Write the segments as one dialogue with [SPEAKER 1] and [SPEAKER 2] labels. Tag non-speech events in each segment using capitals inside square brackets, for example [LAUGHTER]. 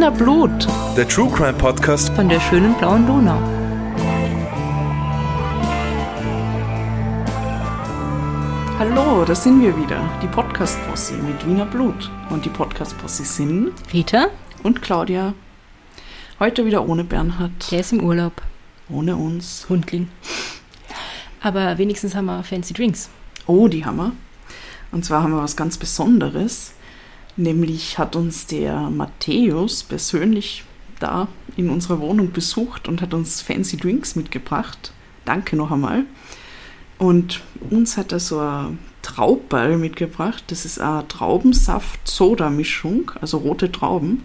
[SPEAKER 1] Wiener Blut
[SPEAKER 2] Der True Crime Podcast
[SPEAKER 1] von der schönen blauen Donau. Hallo, da sind wir wieder, die Podcast-Posse mit Wiener Blut. Und die Podcast-Posse sind
[SPEAKER 3] Rita,
[SPEAKER 1] und Claudia. Heute wieder ohne Bernhard,
[SPEAKER 3] der ist im Urlaub.
[SPEAKER 1] ohne uns.
[SPEAKER 3] Hundling. Aber wenigstens haben wir fancy Drinks.
[SPEAKER 1] Oh, die haben wir. Und zwar haben wir was ganz Besonderes. Nämlich hat uns der Matthäus persönlich da in unserer Wohnung besucht und hat uns fancy Drinks mitgebracht. Danke noch einmal. Und uns hat er so ein Traubball mitgebracht. Das ist eine Traubensaft-Soda-Mischung, also rote Trauben.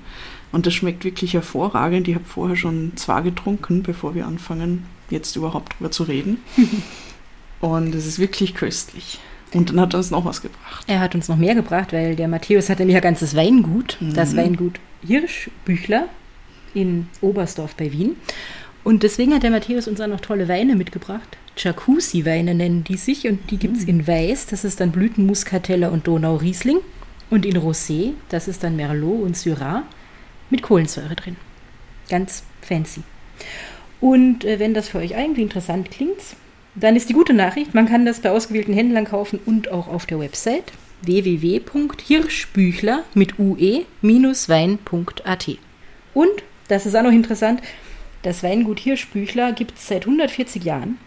[SPEAKER 1] Und das schmeckt wirklich hervorragend. Ich habe vorher schon zwei getrunken, bevor wir anfangen, jetzt überhaupt drüber zu reden. [LAUGHS] Und es ist wirklich köstlich. Und dann hat er uns noch was gebracht.
[SPEAKER 3] Er hat uns noch mehr gebracht, weil der Matthäus hat nämlich ein ganzes Weingut, das
[SPEAKER 1] Mhm.
[SPEAKER 3] Weingut Hirschbüchler in Oberstdorf bei Wien. Und deswegen hat der Matthäus uns auch noch tolle Weine mitgebracht. Jacuzzi-Weine nennen die sich und die gibt es in Weiß, das ist dann Blütenmuskateller und Donau-Riesling. Und in Rosé, das ist dann Merlot und Syrah mit Kohlensäure drin. Ganz fancy. Und äh, wenn das für euch irgendwie interessant klingt, dann ist die gute Nachricht, man kann das bei ausgewählten Händlern kaufen und auch auf der Website www.hirschbüchler mit ue-wein.at. Und, das ist auch noch interessant, das Weingut Hirschbüchler gibt es seit 140 Jahren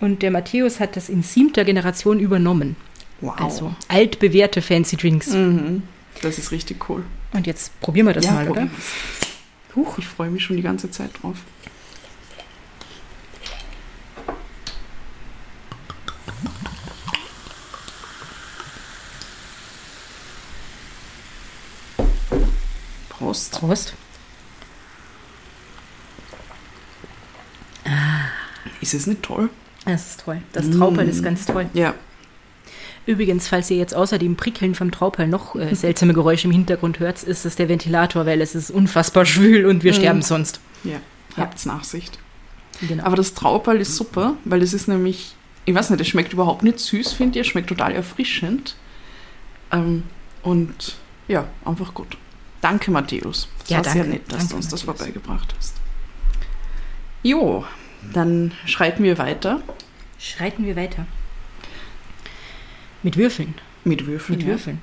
[SPEAKER 3] und der Matthäus hat das in siebter Generation übernommen.
[SPEAKER 1] Wow.
[SPEAKER 3] Also altbewährte Fancy Drinks.
[SPEAKER 1] Mhm. Das ist richtig cool.
[SPEAKER 3] Und jetzt probieren wir das mal, oder?
[SPEAKER 1] Huch, ich freue mich schon die ganze Zeit drauf. Prost.
[SPEAKER 3] Prost.
[SPEAKER 1] Ist es nicht toll?
[SPEAKER 3] Das ist toll. Das Trauperl ist ganz toll.
[SPEAKER 1] Ja.
[SPEAKER 3] Übrigens, falls ihr jetzt außer dem Prickeln vom Trauperl noch äh, [LAUGHS] seltsame Geräusche im Hintergrund hört, ist es der Ventilator, weil es ist unfassbar [LAUGHS] schwül und wir sterben sonst.
[SPEAKER 1] Ja, habt's Nachsicht.
[SPEAKER 3] Genau.
[SPEAKER 1] Aber das Traubball ist super, weil es ist nämlich, ich weiß nicht, es schmeckt überhaupt nicht süß, finde ich. Es schmeckt total erfrischend. Ähm, und ja, einfach gut. Danke, Matthäus. Das
[SPEAKER 3] Ja,
[SPEAKER 1] war sehr
[SPEAKER 3] danke.
[SPEAKER 1] nett, dass
[SPEAKER 3] Danke,
[SPEAKER 1] du uns das
[SPEAKER 3] Matthäus.
[SPEAKER 1] vorbeigebracht hast. Jo, dann schreiten wir weiter
[SPEAKER 3] Schreiten wir weiter. Mit Würfeln.
[SPEAKER 1] mit Würfeln.
[SPEAKER 3] Mit
[SPEAKER 1] ja.
[SPEAKER 3] Würfeln.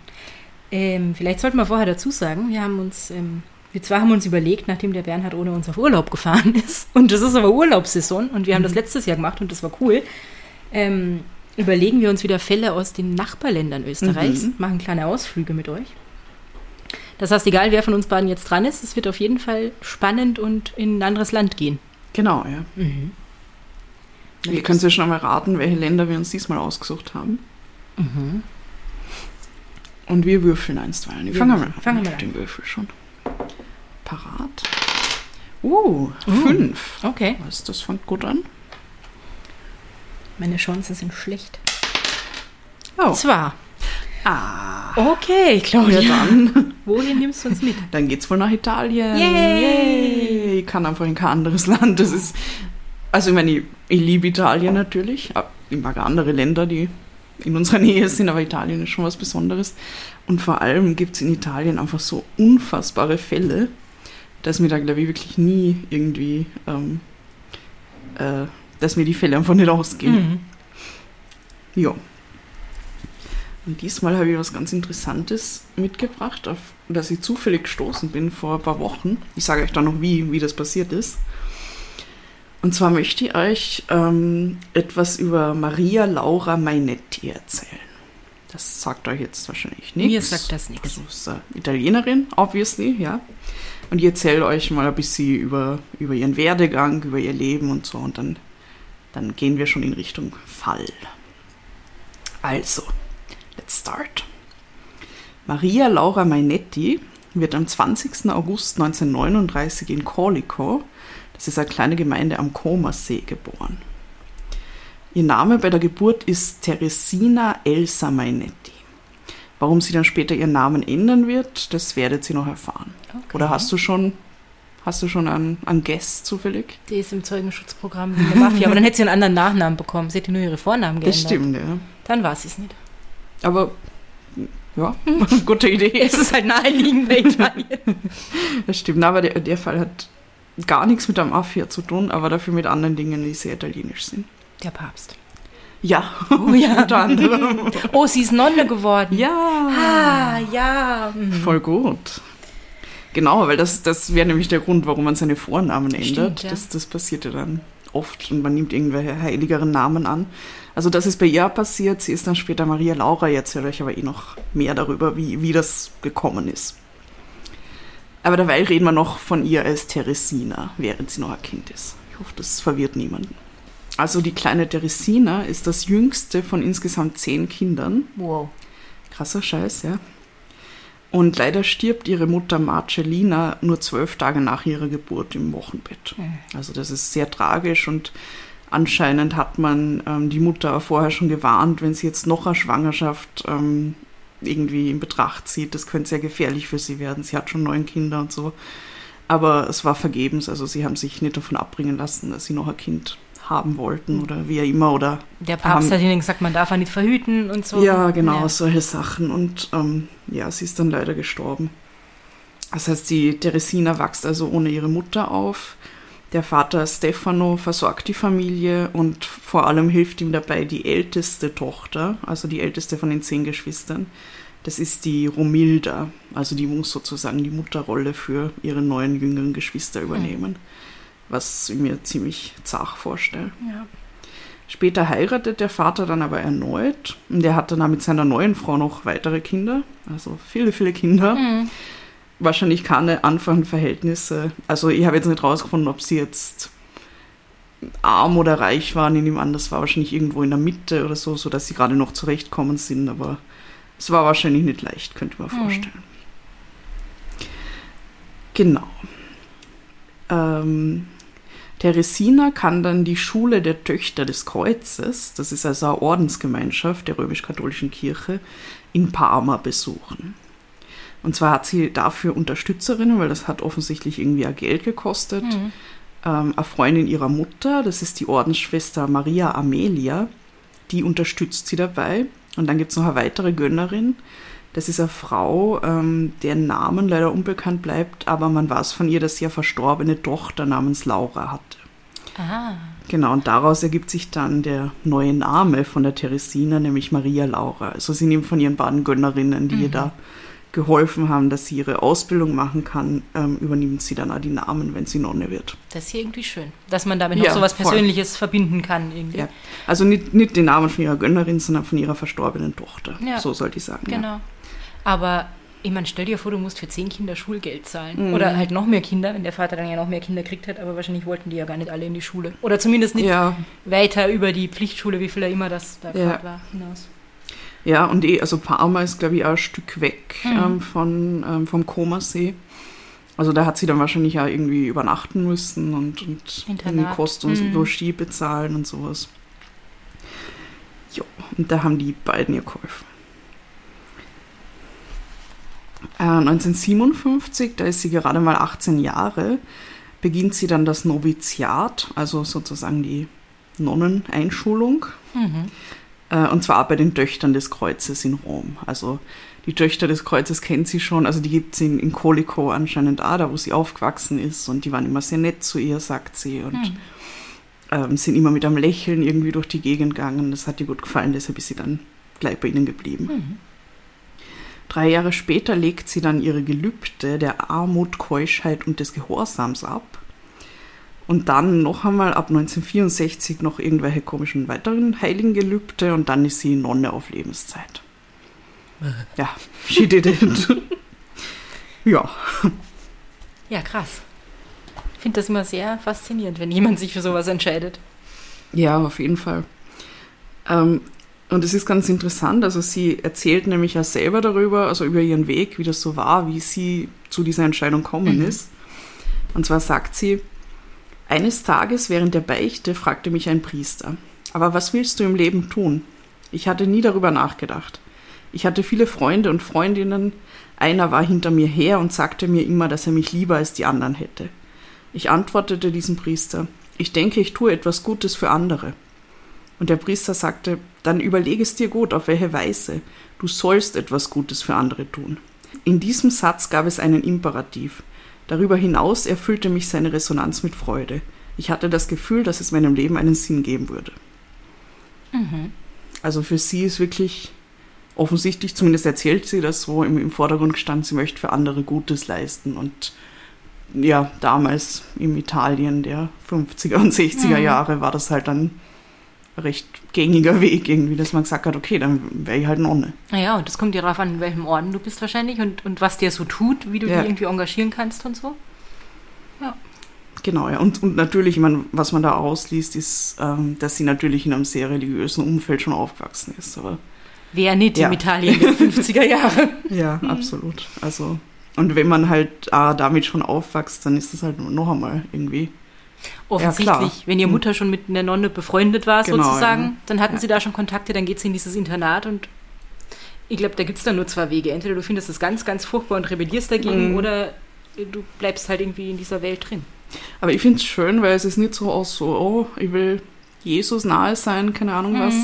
[SPEAKER 3] Ähm, vielleicht sollten wir vorher dazu sagen, wir haben uns, ähm, wir zwar haben uns überlegt, nachdem der Bernhard ohne uns auf Urlaub gefahren [LAUGHS] ist, und das ist aber Urlaubssaison und wir haben
[SPEAKER 1] Mhm.
[SPEAKER 3] das letztes Jahr gemacht und das war cool, ähm, überlegen wir uns wieder Fälle aus den Nachbarländern Österreichs,
[SPEAKER 1] Mhm.
[SPEAKER 3] machen kleine Ausflüge mit euch. Das heißt, egal wer von uns beiden jetzt dran ist, es wird auf jeden Fall spannend und in ein anderes Land gehen.
[SPEAKER 1] Genau, ja. Ihr könnt ja schon mal raten, welche Länder wir uns diesmal ausgesucht haben.
[SPEAKER 3] Mhm.
[SPEAKER 1] Und wir würfeln einstweilen. Ich
[SPEAKER 3] Wir
[SPEAKER 1] fange mal an.
[SPEAKER 3] Fangen wir an.
[SPEAKER 1] den Würfel schon. Parat. Uh, fünf.
[SPEAKER 3] Okay.
[SPEAKER 1] Was, das fängt gut an.
[SPEAKER 3] Meine Chancen sind schlecht.
[SPEAKER 1] Oh.
[SPEAKER 3] Zwar.
[SPEAKER 1] Ah.
[SPEAKER 3] Okay, Claudia.
[SPEAKER 1] Ja, dann. [LAUGHS]
[SPEAKER 3] Wohin nimmst du uns mit?
[SPEAKER 1] Dann geht's wohl nach Italien.
[SPEAKER 3] Yay.
[SPEAKER 1] Yay. Ich kann einfach in kein anderes Land. Das ist. Also, ich meine, ich, ich liebe Italien natürlich. aber Ich mag andere Länder, die in unserer Nähe sind, aber Italien ist schon was Besonderes. Und vor allem gibt es in Italien einfach so unfassbare Fälle, dass mir da, glaube ich, wirklich nie irgendwie. Ähm, äh, dass mir die Fälle einfach nicht ausgehen.
[SPEAKER 3] Mhm.
[SPEAKER 1] Ja. Und diesmal habe ich was ganz Interessantes mitgebracht, auf das ich zufällig gestoßen bin vor ein paar Wochen. Ich sage euch dann noch, wie, wie das passiert ist. Und zwar möchte ich euch ähm, etwas über Maria Laura Mainetti erzählen. Das sagt euch jetzt wahrscheinlich nichts.
[SPEAKER 3] Mir sagt das nichts.
[SPEAKER 1] Also ist eine Italienerin, obviously, ja. Und ich erzähle euch mal ein bisschen über, über ihren Werdegang, über ihr Leben und so. Und dann, dann gehen wir schon in Richtung Fall. Also, let's start. Maria Laura Mainetti wird am 20. August 1939 in Corlico, das ist eine kleine Gemeinde am Comersee, geboren. Ihr Name bei der Geburt ist Teresina Elsa Mainetti. Warum sie dann später ihren Namen ändern wird, das werdet ihr noch erfahren.
[SPEAKER 3] Okay.
[SPEAKER 1] Oder hast du schon, hast du schon einen, einen Guess zufällig?
[SPEAKER 3] Die ist im Zeugenschutzprogramm eine Mafia, aber dann hätte sie einen anderen Nachnamen bekommen. Sie hätte nur ihre Vornamen geändert.
[SPEAKER 1] Das stimmt, ja.
[SPEAKER 3] Dann war sie es nicht.
[SPEAKER 1] Aber Ja, [LAUGHS] gute Idee.
[SPEAKER 3] Es ist halt naheliegend bei Italien. [LAUGHS]
[SPEAKER 1] Das stimmt, aber der, der Fall hat gar nichts mit der Mafia zu tun, aber dafür mit anderen Dingen, die sehr italienisch sind.
[SPEAKER 3] Der Papst.
[SPEAKER 1] Ja,
[SPEAKER 3] Oh [LAUGHS] ja.
[SPEAKER 1] unter anderem.
[SPEAKER 3] Oh, sie ist Nonne geworden.
[SPEAKER 1] Ja,
[SPEAKER 3] Ah, ja. Mhm.
[SPEAKER 1] voll gut. Genau, weil das, das wäre nämlich der Grund, warum man seine Vornamen ändert.
[SPEAKER 3] Stimmt, ja.
[SPEAKER 1] das, das passiert ja dann oft und man nimmt irgendwelche heiligeren Namen an. Also das ist bei ihr passiert. Sie ist dann später Maria Laura. Ich erzähle euch aber eh noch mehr darüber, wie, wie das gekommen ist. Aber dabei reden wir noch von ihr als Teresina, während sie noch ein Kind ist. Ich hoffe, das verwirrt niemanden. Also die kleine Teresina ist das jüngste von insgesamt zehn Kindern.
[SPEAKER 3] Wow.
[SPEAKER 1] Krasser Scheiß, ja. Und leider stirbt ihre Mutter Marcellina nur zwölf Tage nach ihrer Geburt im Wochenbett. Also das ist sehr tragisch und anscheinend hat man ähm, die Mutter vorher schon gewarnt, wenn sie jetzt noch eine Schwangerschaft ähm, irgendwie in Betracht zieht, das könnte sehr gefährlich für sie werden. Sie hat schon neun Kinder und so. Aber es war vergebens, also sie haben sich nicht davon abbringen lassen, dass sie noch ein Kind haben wollten oder wie auch immer oder
[SPEAKER 3] Der Papst
[SPEAKER 1] haben-
[SPEAKER 3] hat ihnen gesagt, man darf er nicht verhüten und so.
[SPEAKER 1] ja, genau,
[SPEAKER 3] Ja.
[SPEAKER 1] solche Sachen. Und ähm, ja, sie ist dann leider gestorben. Das heißt, die Teresina wächst also ohne ihre Mutter auf. Der Vater Stefano versorgt die Familie und vor allem hilft ihm dabei die älteste Tochter, also die älteste von den zehn Geschwistern. Das ist die Romilda, also die muss sozusagen die Mutterrolle für ihre neuen jüngeren Geschwister übernehmen, was ich mir ziemlich zart vorstelle.
[SPEAKER 3] Ja.
[SPEAKER 1] Später heiratet der Vater dann aber erneut und der hat dann mit seiner neuen Frau noch weitere Kinder, also viele, viele Kinder.
[SPEAKER 3] Mhm.
[SPEAKER 1] Wahrscheinlich keine einfachen Verhältnisse. Also ich habe jetzt nicht rausgefunden, ob sie jetzt arm oder reich waren. Ich nehme an, das war wahrscheinlich irgendwo in der Mitte oder so, sodass sie gerade noch zurechtkommen sind, aber es war wahrscheinlich nicht leicht, könnte man
[SPEAKER 3] Mhm.
[SPEAKER 1] vorstellen. Genau. Ähm, Teresina kann dann die Schule der Töchter des Kreuzes, das ist also eine Ordensgemeinschaft der römisch-katholischen Kirche, in Parma besuchen. Und zwar hat sie dafür Unterstützerinnen, weil das hat offensichtlich irgendwie auch Geld gekostet.
[SPEAKER 3] Mhm.
[SPEAKER 1] Ähm, eine Freundin ihrer Mutter, das ist die Ordensschwester Maria Amelia, die unterstützt sie dabei. Und dann gibt es noch eine weitere Gönnerin, das ist eine Frau, ähm, deren Namen leider unbekannt bleibt, aber man weiß von ihr, dass sie eine verstorbene Tochter namens Laura hatte.
[SPEAKER 3] Ah.
[SPEAKER 1] Genau, und daraus ergibt sich dann der neue Name von der Teresina, nämlich Maria Laura. Also sie nimmt von ihren beiden Gönnerinnen, die ihr da geholfen haben, dass sie ihre Ausbildung machen kann, ähm, übernimmt sie dann auch die Namen, wenn sie Nonne wird.
[SPEAKER 3] Das ist irgendwie schön. Dass man damit noch
[SPEAKER 1] Ja,
[SPEAKER 3] so was
[SPEAKER 1] voll.
[SPEAKER 3] Persönliches verbinden kann. Irgendwie.
[SPEAKER 1] Ja. Also nicht, nicht den Namen von ihrer Gönnerin, sondern von ihrer verstorbenen Tochter.
[SPEAKER 3] Ja.
[SPEAKER 1] So sollte ich sagen. Ja.
[SPEAKER 3] Genau. Aber ich meine, stell dir vor, du musst für zehn Kinder Schulgeld zahlen.
[SPEAKER 1] Mhm.
[SPEAKER 3] Oder halt noch mehr Kinder, wenn der Vater dann ja noch mehr Kinder gekriegt hat, aber wahrscheinlich wollten die ja gar nicht alle in die Schule. Oder zumindest nicht
[SPEAKER 1] Ja,
[SPEAKER 3] weiter über die Pflichtschule, wie viel er immer das da
[SPEAKER 1] Ja.
[SPEAKER 3] war, hinaus.
[SPEAKER 1] Ja, und eh, also Parma ist, glaube ich, auch ein Stück weg
[SPEAKER 3] Mhm.
[SPEAKER 1] ähm, von, ähm, vom Komasee. Also da hat sie dann wahrscheinlich auch irgendwie übernachten müssen und, und
[SPEAKER 3] Internat.
[SPEAKER 1] Kost und
[SPEAKER 3] Mhm.
[SPEAKER 1] Logis bezahlen und sowas. Jo, und da haben die beiden ihr geholfen. Äh, 1957, da ist sie gerade mal 18 Jahre, beginnt sie dann das Noviziat, also sozusagen die Nonneneinschulung.
[SPEAKER 3] Mhm.
[SPEAKER 1] Äh, Und zwar bei den Töchtern des Kreuzes in Rom. Also die Töchter des Kreuzes kennt sie schon, also die gibt es in, in Colico anscheinend auch, da wo sie aufgewachsen ist. Und die waren immer sehr nett zu ihr, sagt sie. Und
[SPEAKER 3] Hm.
[SPEAKER 1] ähm, sind immer mit einem Lächeln irgendwie durch die Gegend gegangen. Das hat ihr gut gefallen, deshalb ist sie dann gleich bei ihnen geblieben.
[SPEAKER 3] Mhm.
[SPEAKER 1] Drei Jahre später legt sie dann ihre Gelübde der Armut, Keuschheit und des Gehorsams ab. Und dann noch einmal ab 1964 noch irgendwelche komischen weiteren heiligen Gelübde und dann ist sie Nonne auf Lebenszeit. [LAUGHS] Ja, she did it. ja,
[SPEAKER 3] Ja, krass. Ich finde das immer sehr faszinierend, wenn jemand sich für sowas entscheidet.
[SPEAKER 1] ja, auf jeden Fall. Ähm, und es ist ganz interessant, also sie erzählt nämlich ja selber darüber, also über ihren Weg, wie das so war, wie sie zu dieser Entscheidung gekommen
[SPEAKER 3] Mhm.
[SPEAKER 1] ist. Und zwar sagt sie, eines Tages während der Beichte fragte mich ein Priester, aber was willst du im Leben tun? Ich hatte nie darüber nachgedacht. Ich hatte viele Freunde und Freundinnen, einer war hinter mir her und sagte mir immer, dass er mich lieber als die anderen hätte. Ich antwortete diesem Priester, ich denke, ich tue etwas Gutes für andere. Und der Priester sagte, dann überlege es dir gut, auf welche Weise. Du sollst etwas Gutes für andere tun. In diesem Satz gab es einen Imperativ. Darüber hinaus erfüllte mich seine Resonanz mit Freude. Ich hatte das Gefühl, dass es meinem Leben einen Sinn geben würde. Also für sie ist wirklich offensichtlich, zumindest erzählt sie das so, im, im Vordergrund gestanden, sie möchte für andere Gutes leisten. Und ja, damals im Italien der 50er und 60er Jahre war das halt dann recht gängiger Weg irgendwie, dass man gesagt hat, okay, dann wäre ich halt Nonne.
[SPEAKER 3] Naja, und das kommt ja darauf an, in welchem Orden du bist wahrscheinlich und, und was dir so tut, wie du
[SPEAKER 1] Ja.
[SPEAKER 3] die irgendwie engagieren kannst und so. Ja.
[SPEAKER 1] Genau, ja. Und, und natürlich, ich meine, was man da ausliest, ist, ähm, dass sie natürlich in einem sehr religiösen Umfeld schon aufgewachsen ist. Aber
[SPEAKER 3] Wer nicht
[SPEAKER 1] Ja.
[SPEAKER 3] im Italien der 50er Jahre. [LAUGHS]
[SPEAKER 1] ja, absolut. Also, und wenn man halt ah, damit schon aufwächst, dann ist das halt noch einmal irgendwie.
[SPEAKER 3] Offensichtlich,
[SPEAKER 1] klar.
[SPEAKER 3] wenn ihr
[SPEAKER 1] Hm.
[SPEAKER 3] Mutter schon mit einer Nonne befreundet war,
[SPEAKER 1] Genau,
[SPEAKER 3] sozusagen,
[SPEAKER 1] ja.
[SPEAKER 3] dann hatten
[SPEAKER 1] Ja.
[SPEAKER 3] sie da schon Kontakte, dann geht sie in dieses Internat und ich glaube, da gibt es dann nur zwei Wege. Entweder du findest es ganz, ganz furchtbar und rebellierst dagegen
[SPEAKER 1] Mhm.
[SPEAKER 3] oder du bleibst halt irgendwie in dieser Welt drin.
[SPEAKER 1] Aber ich finde es schön, weil es ist nicht so aus so, oh, ich will Jesus nahe sein, keine Ahnung
[SPEAKER 3] Mhm.
[SPEAKER 1] was,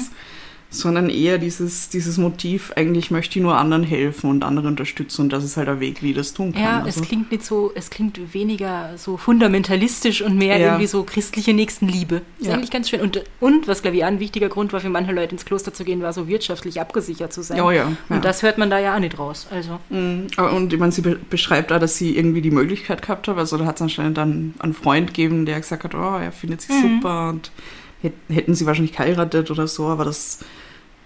[SPEAKER 1] sondern eher dieses, dieses Motiv, eigentlich möchte ich nur anderen helfen und andere unterstützen und das ist halt der Weg, wie ich das tun kann.
[SPEAKER 3] Ja,
[SPEAKER 1] also.
[SPEAKER 3] es klingt nicht so, es klingt weniger so fundamentalistisch und mehr
[SPEAKER 1] Ja.
[SPEAKER 3] irgendwie so christliche Nächstenliebe. Ist
[SPEAKER 1] Ja.
[SPEAKER 3] eigentlich ganz schön. Und, und was, glaube ich, auch ein wichtiger Grund war für manche Leute ins Kloster zu gehen, war so wirtschaftlich abgesichert zu sein.
[SPEAKER 1] ja, ja, ja.
[SPEAKER 3] Und das hört man da ja auch nicht raus. Also,
[SPEAKER 1] Mhm. Und ich meine, sie be beschreibt auch, dass sie irgendwie die Möglichkeit gehabt hat. Also da hat es anscheinend dann einen Freund gegeben, der gesagt hat, oh, er findet sie
[SPEAKER 3] Mhm.
[SPEAKER 1] super und hätten sie wahrscheinlich geheiratet oder so, aber das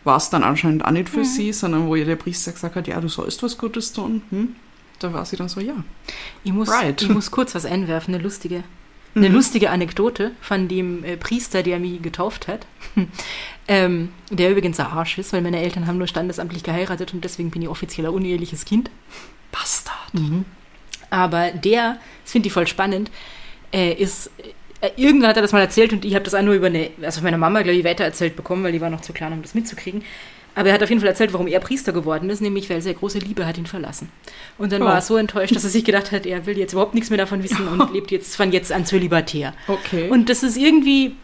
[SPEAKER 1] war es dann anscheinend auch nicht
[SPEAKER 3] Mhm.
[SPEAKER 1] für sie, sondern wo ihr der Priester gesagt hat, ja, du sollst was Gutes tun. Hm? Da war sie dann so, ja.
[SPEAKER 3] ich muss,
[SPEAKER 1] Right.
[SPEAKER 3] ich muss kurz was einwerfen, eine lustige, eine
[SPEAKER 1] Mhm.
[SPEAKER 3] lustige Anekdote von dem äh, Priester, der mich getauft hat. [LAUGHS] ähm, der übrigens ein Arsch ist, weil meine Eltern haben nur standesamtlich geheiratet und deswegen bin ich offizieller uneheliches Kind.
[SPEAKER 1] Bastard.
[SPEAKER 3] Aber der, das finde ich voll spannend, äh, ist, irgendwann hat er das mal erzählt und ich habe das auch nur über eine, also von meiner Mama, glaube ich, weitererzählt bekommen, weil die war noch zu klein, um das mitzukriegen. Aber er hat auf jeden Fall erzählt, warum er Priester geworden ist, nämlich weil seine große Liebe hat ihn verlassen. Und dann
[SPEAKER 1] Oh.
[SPEAKER 3] war er so enttäuscht, dass er sich gedacht hat, er will jetzt überhaupt nichts mehr davon wissen und [LAUGHS] lebt jetzt von jetzt an zölibatär.
[SPEAKER 1] Okay.
[SPEAKER 3] Und das ist irgendwie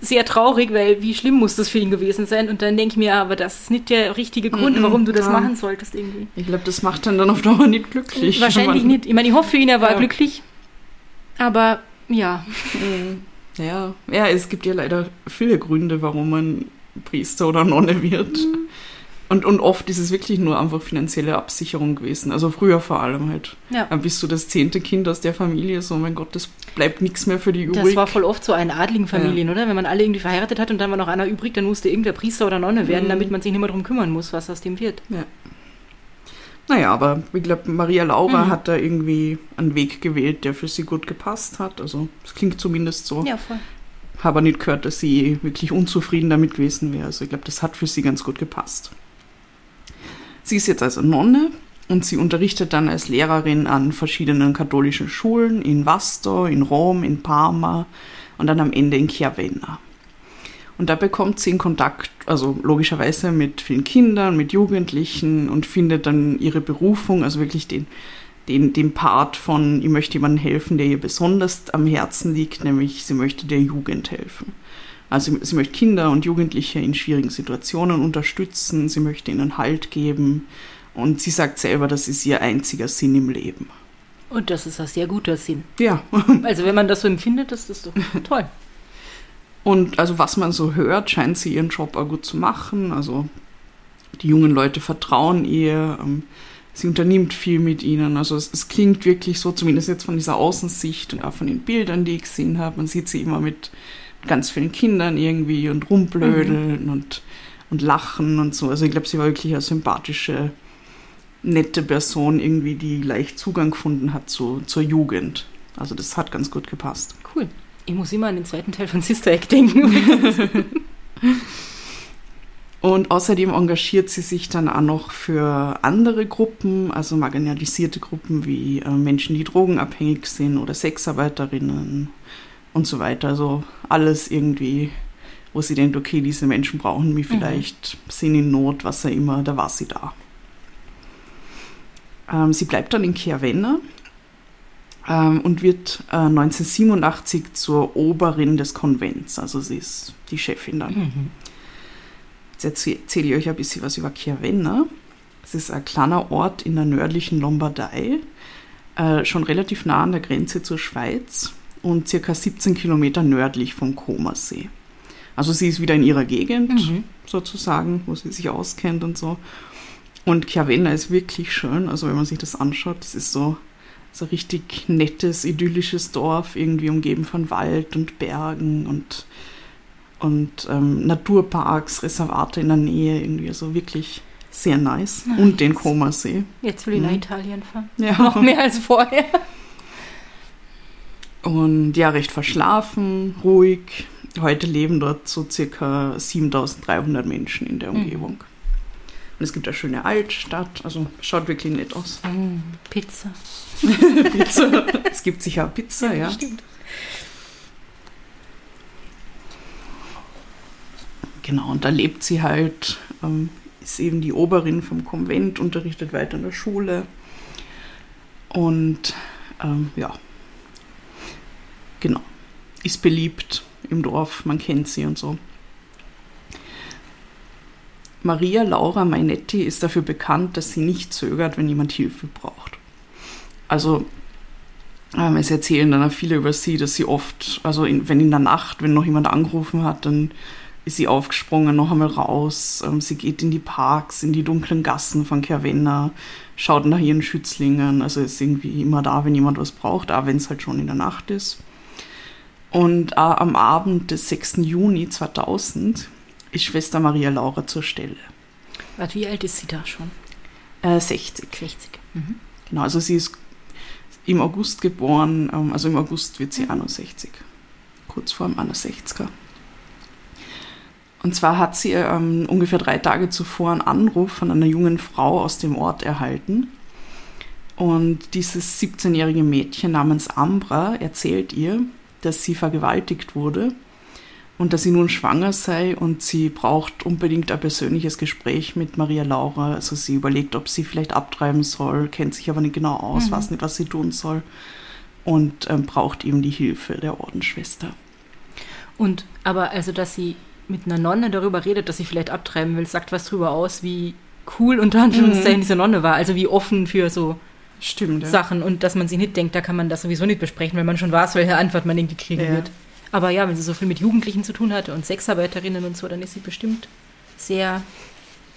[SPEAKER 3] sehr traurig, weil wie schlimm muss das für ihn gewesen sein? Und dann denke ich mir, aber das ist nicht der richtige Grund,
[SPEAKER 1] Mhm,
[SPEAKER 3] warum du das
[SPEAKER 1] ja.
[SPEAKER 3] machen solltest irgendwie.
[SPEAKER 1] ich glaube, das macht dann dann auf Dauer nicht glücklich.
[SPEAKER 3] Wahrscheinlich [LAUGHS] nicht. Ich meine, ich hoffe für ihn, er war
[SPEAKER 1] Ja.
[SPEAKER 3] glücklich. Aber ja,
[SPEAKER 1] Ja, ja, es gibt ja leider viele Gründe, warum man Priester oder Nonne wird.
[SPEAKER 3] Mhm.
[SPEAKER 1] Und, und oft ist es wirklich nur einfach finanzielle Absicherung gewesen. Also früher vor allem halt.
[SPEAKER 3] Ja.
[SPEAKER 1] Dann bist du das zehnte Kind aus der Familie, so mein Gott, das bleibt nichts mehr für die übrig.
[SPEAKER 3] das war voll oft so in adligen Familien, oder? Wenn man alle irgendwie verheiratet hat und dann war noch einer übrig, dann musste irgendwer Priester oder Nonne werden,
[SPEAKER 1] Mhm.
[SPEAKER 3] damit man sich nicht mehr darum kümmern muss, was aus dem wird.
[SPEAKER 1] Naja, aber ich glaube, Maria Laura
[SPEAKER 3] Mhm.
[SPEAKER 1] hat da irgendwie einen Weg gewählt, der für sie gut gepasst hat. Also es klingt zumindest so.
[SPEAKER 3] Ja, voll.
[SPEAKER 1] Habe nicht gehört, dass sie wirklich unzufrieden damit gewesen wäre. Also ich glaube, das hat für sie ganz gut gepasst. Sie ist jetzt also Nonne und sie unterrichtet dann als Lehrerin an verschiedenen katholischen Schulen in Vasto, in Rom, in Parma und dann am Ende in Chiavenna. Und da bekommt sie in Kontakt, also logischerweise mit vielen Kindern, mit Jugendlichen und findet dann ihre Berufung, also wirklich den, den, den Part von, ich möchte jemandem helfen, der ihr besonders am Herzen liegt, nämlich sie möchte der Jugend helfen. Also sie, sie möchte Kinder und Jugendliche in schwierigen Situationen unterstützen, sie möchte ihnen Halt geben und sie sagt selber, das ist ihr einziger Sinn im Leben.
[SPEAKER 3] Und das ist ein sehr guter Sinn.
[SPEAKER 1] Ja,
[SPEAKER 3] Also wenn man das so empfindet, das ist doch [LAUGHS] toll.
[SPEAKER 1] Und also was man so hört, scheint sie ihren Job auch gut zu machen. Also die jungen Leute vertrauen ihr, ähm, sie unternimmt viel mit ihnen. Also es, es klingt wirklich so, zumindest jetzt von dieser Außensicht und auch von den Bildern, die ich gesehen habe. Man sieht sie immer mit ganz vielen Kindern irgendwie und rumblödeln und, und lachen und so. Also ich glaube, sie war wirklich eine sympathische, nette Person irgendwie, die leicht Zugang gefunden hat zu, zur Jugend. Also das hat ganz gut gepasst.
[SPEAKER 3] Cool. Ich muss immer an den zweiten Teil von Sister Act denken. [LAUGHS]
[SPEAKER 1] Und außerdem engagiert sie sich dann auch noch für andere Gruppen, also marginalisierte Gruppen wie äh, Menschen, die drogenabhängig sind oder Sexarbeiterinnen und so weiter. Also alles irgendwie, wo sie denkt, okay, diese Menschen brauchen mich vielleicht, sind in Not, was auch immer, da war sie da. Ähm, sie bleibt dann in Chiavenna ähm, und wird äh, 1987 zur Oberin des Konvents, also sie ist die Chefin dann. Jetzt erzähle ich euch ein bisschen was über Chiavenna. Es ist ein kleiner Ort in der nördlichen Lombardei, äh, schon relativ nah an der Grenze zur Schweiz und circa 17 Kilometer nördlich vom Comersee. Also sie ist wieder in ihrer Gegend
[SPEAKER 3] Mhm.
[SPEAKER 1] sozusagen, wo sie sich auskennt und so. Und Chiavenna ist wirklich schön, also wenn man sich das anschaut, das ist so, so richtig nettes, idyllisches Dorf, irgendwie umgeben von Wald und Bergen und, und ähm, Naturparks, Reservate in der Nähe, irgendwie, also wirklich sehr nice. Und den Comersee.
[SPEAKER 3] Jetzt will ich nach
[SPEAKER 1] Mhm.
[SPEAKER 3] Italien fahren.
[SPEAKER 1] Ja.
[SPEAKER 3] Noch mehr als vorher.
[SPEAKER 1] Und ja, recht verschlafen, ruhig. Heute leben dort so circa 7300 Menschen in der
[SPEAKER 3] Mhm.
[SPEAKER 1] Und es gibt eine schöne Altstadt, also schaut wirklich nett aus. [LAUGHS]
[SPEAKER 3] Mm, Pizza.
[SPEAKER 1] Pizza. es gibt sicher Pizza, ja.
[SPEAKER 3] Stimmt.
[SPEAKER 1] Genau, und da lebt sie halt, ähm, ist eben die Oberin vom Konvent, unterrichtet weiter in der Schule. Und ähm, ja, genau, ist beliebt im Dorf, man kennt sie und so. Maria Laura Mainetti ist dafür bekannt, dass sie nicht zögert, wenn jemand Hilfe braucht. Also ähm, es erzählen dann auch viele über sie, dass sie oft, also in, wenn in der Nacht, wenn noch jemand angerufen hat, dann ist sie aufgesprungen, noch einmal raus. Ähm, sie geht in die Parks, in die dunklen Gassen von Kervenna, schaut nach ihren Schützlingen. Also ist irgendwie immer da, wenn jemand was braucht, auch wenn es halt schon in der Nacht ist. Und äh, am Abend des 6. Juni 2000 ist Schwester Maria Laura zur Stelle.
[SPEAKER 3] Warte, wie alt ist sie da schon?
[SPEAKER 1] Äh, 60.
[SPEAKER 3] 60. Mhm.
[SPEAKER 1] Genau, also sie ist im August geboren, ähm, also im August wird sie 61. Kurz vor dem 61er. Und zwar hat sie ähm, ungefähr drei Tage zuvor einen Anruf von einer jungen Frau aus dem Ort erhalten. Und dieses 17-jährige Mädchen namens Ambra erzählt ihr, dass sie vergewaltigt wurde und dass sie nun schwanger sei und sie braucht unbedingt ein persönliches Gespräch mit Maria Laura. Also sie überlegt, ob sie vielleicht abtreiben soll, kennt sich aber nicht genau aus,
[SPEAKER 3] Mhm.
[SPEAKER 1] weiß nicht, was sie tun soll und ähm, braucht eben die Hilfe der Ordensschwester.
[SPEAKER 3] Und aber also, dass sie mit einer Nonne darüber redet, dass sie vielleicht abtreiben will, sagt was drüber aus, wie cool unter Anführungszeichen
[SPEAKER 1] Mhm.
[SPEAKER 3] diese Nonne war. Also wie offen für so
[SPEAKER 1] Stimmt, ja.
[SPEAKER 3] Sachen und dass man sich nicht denkt, da kann man das sowieso nicht besprechen, weil man schon weiß, welche Antwort man irgendwie kriegen
[SPEAKER 1] Ja.
[SPEAKER 3] wird. Aber ja, wenn sie so viel mit Jugendlichen zu tun hatte und Sexarbeiterinnen und so, dann ist sie bestimmt sehr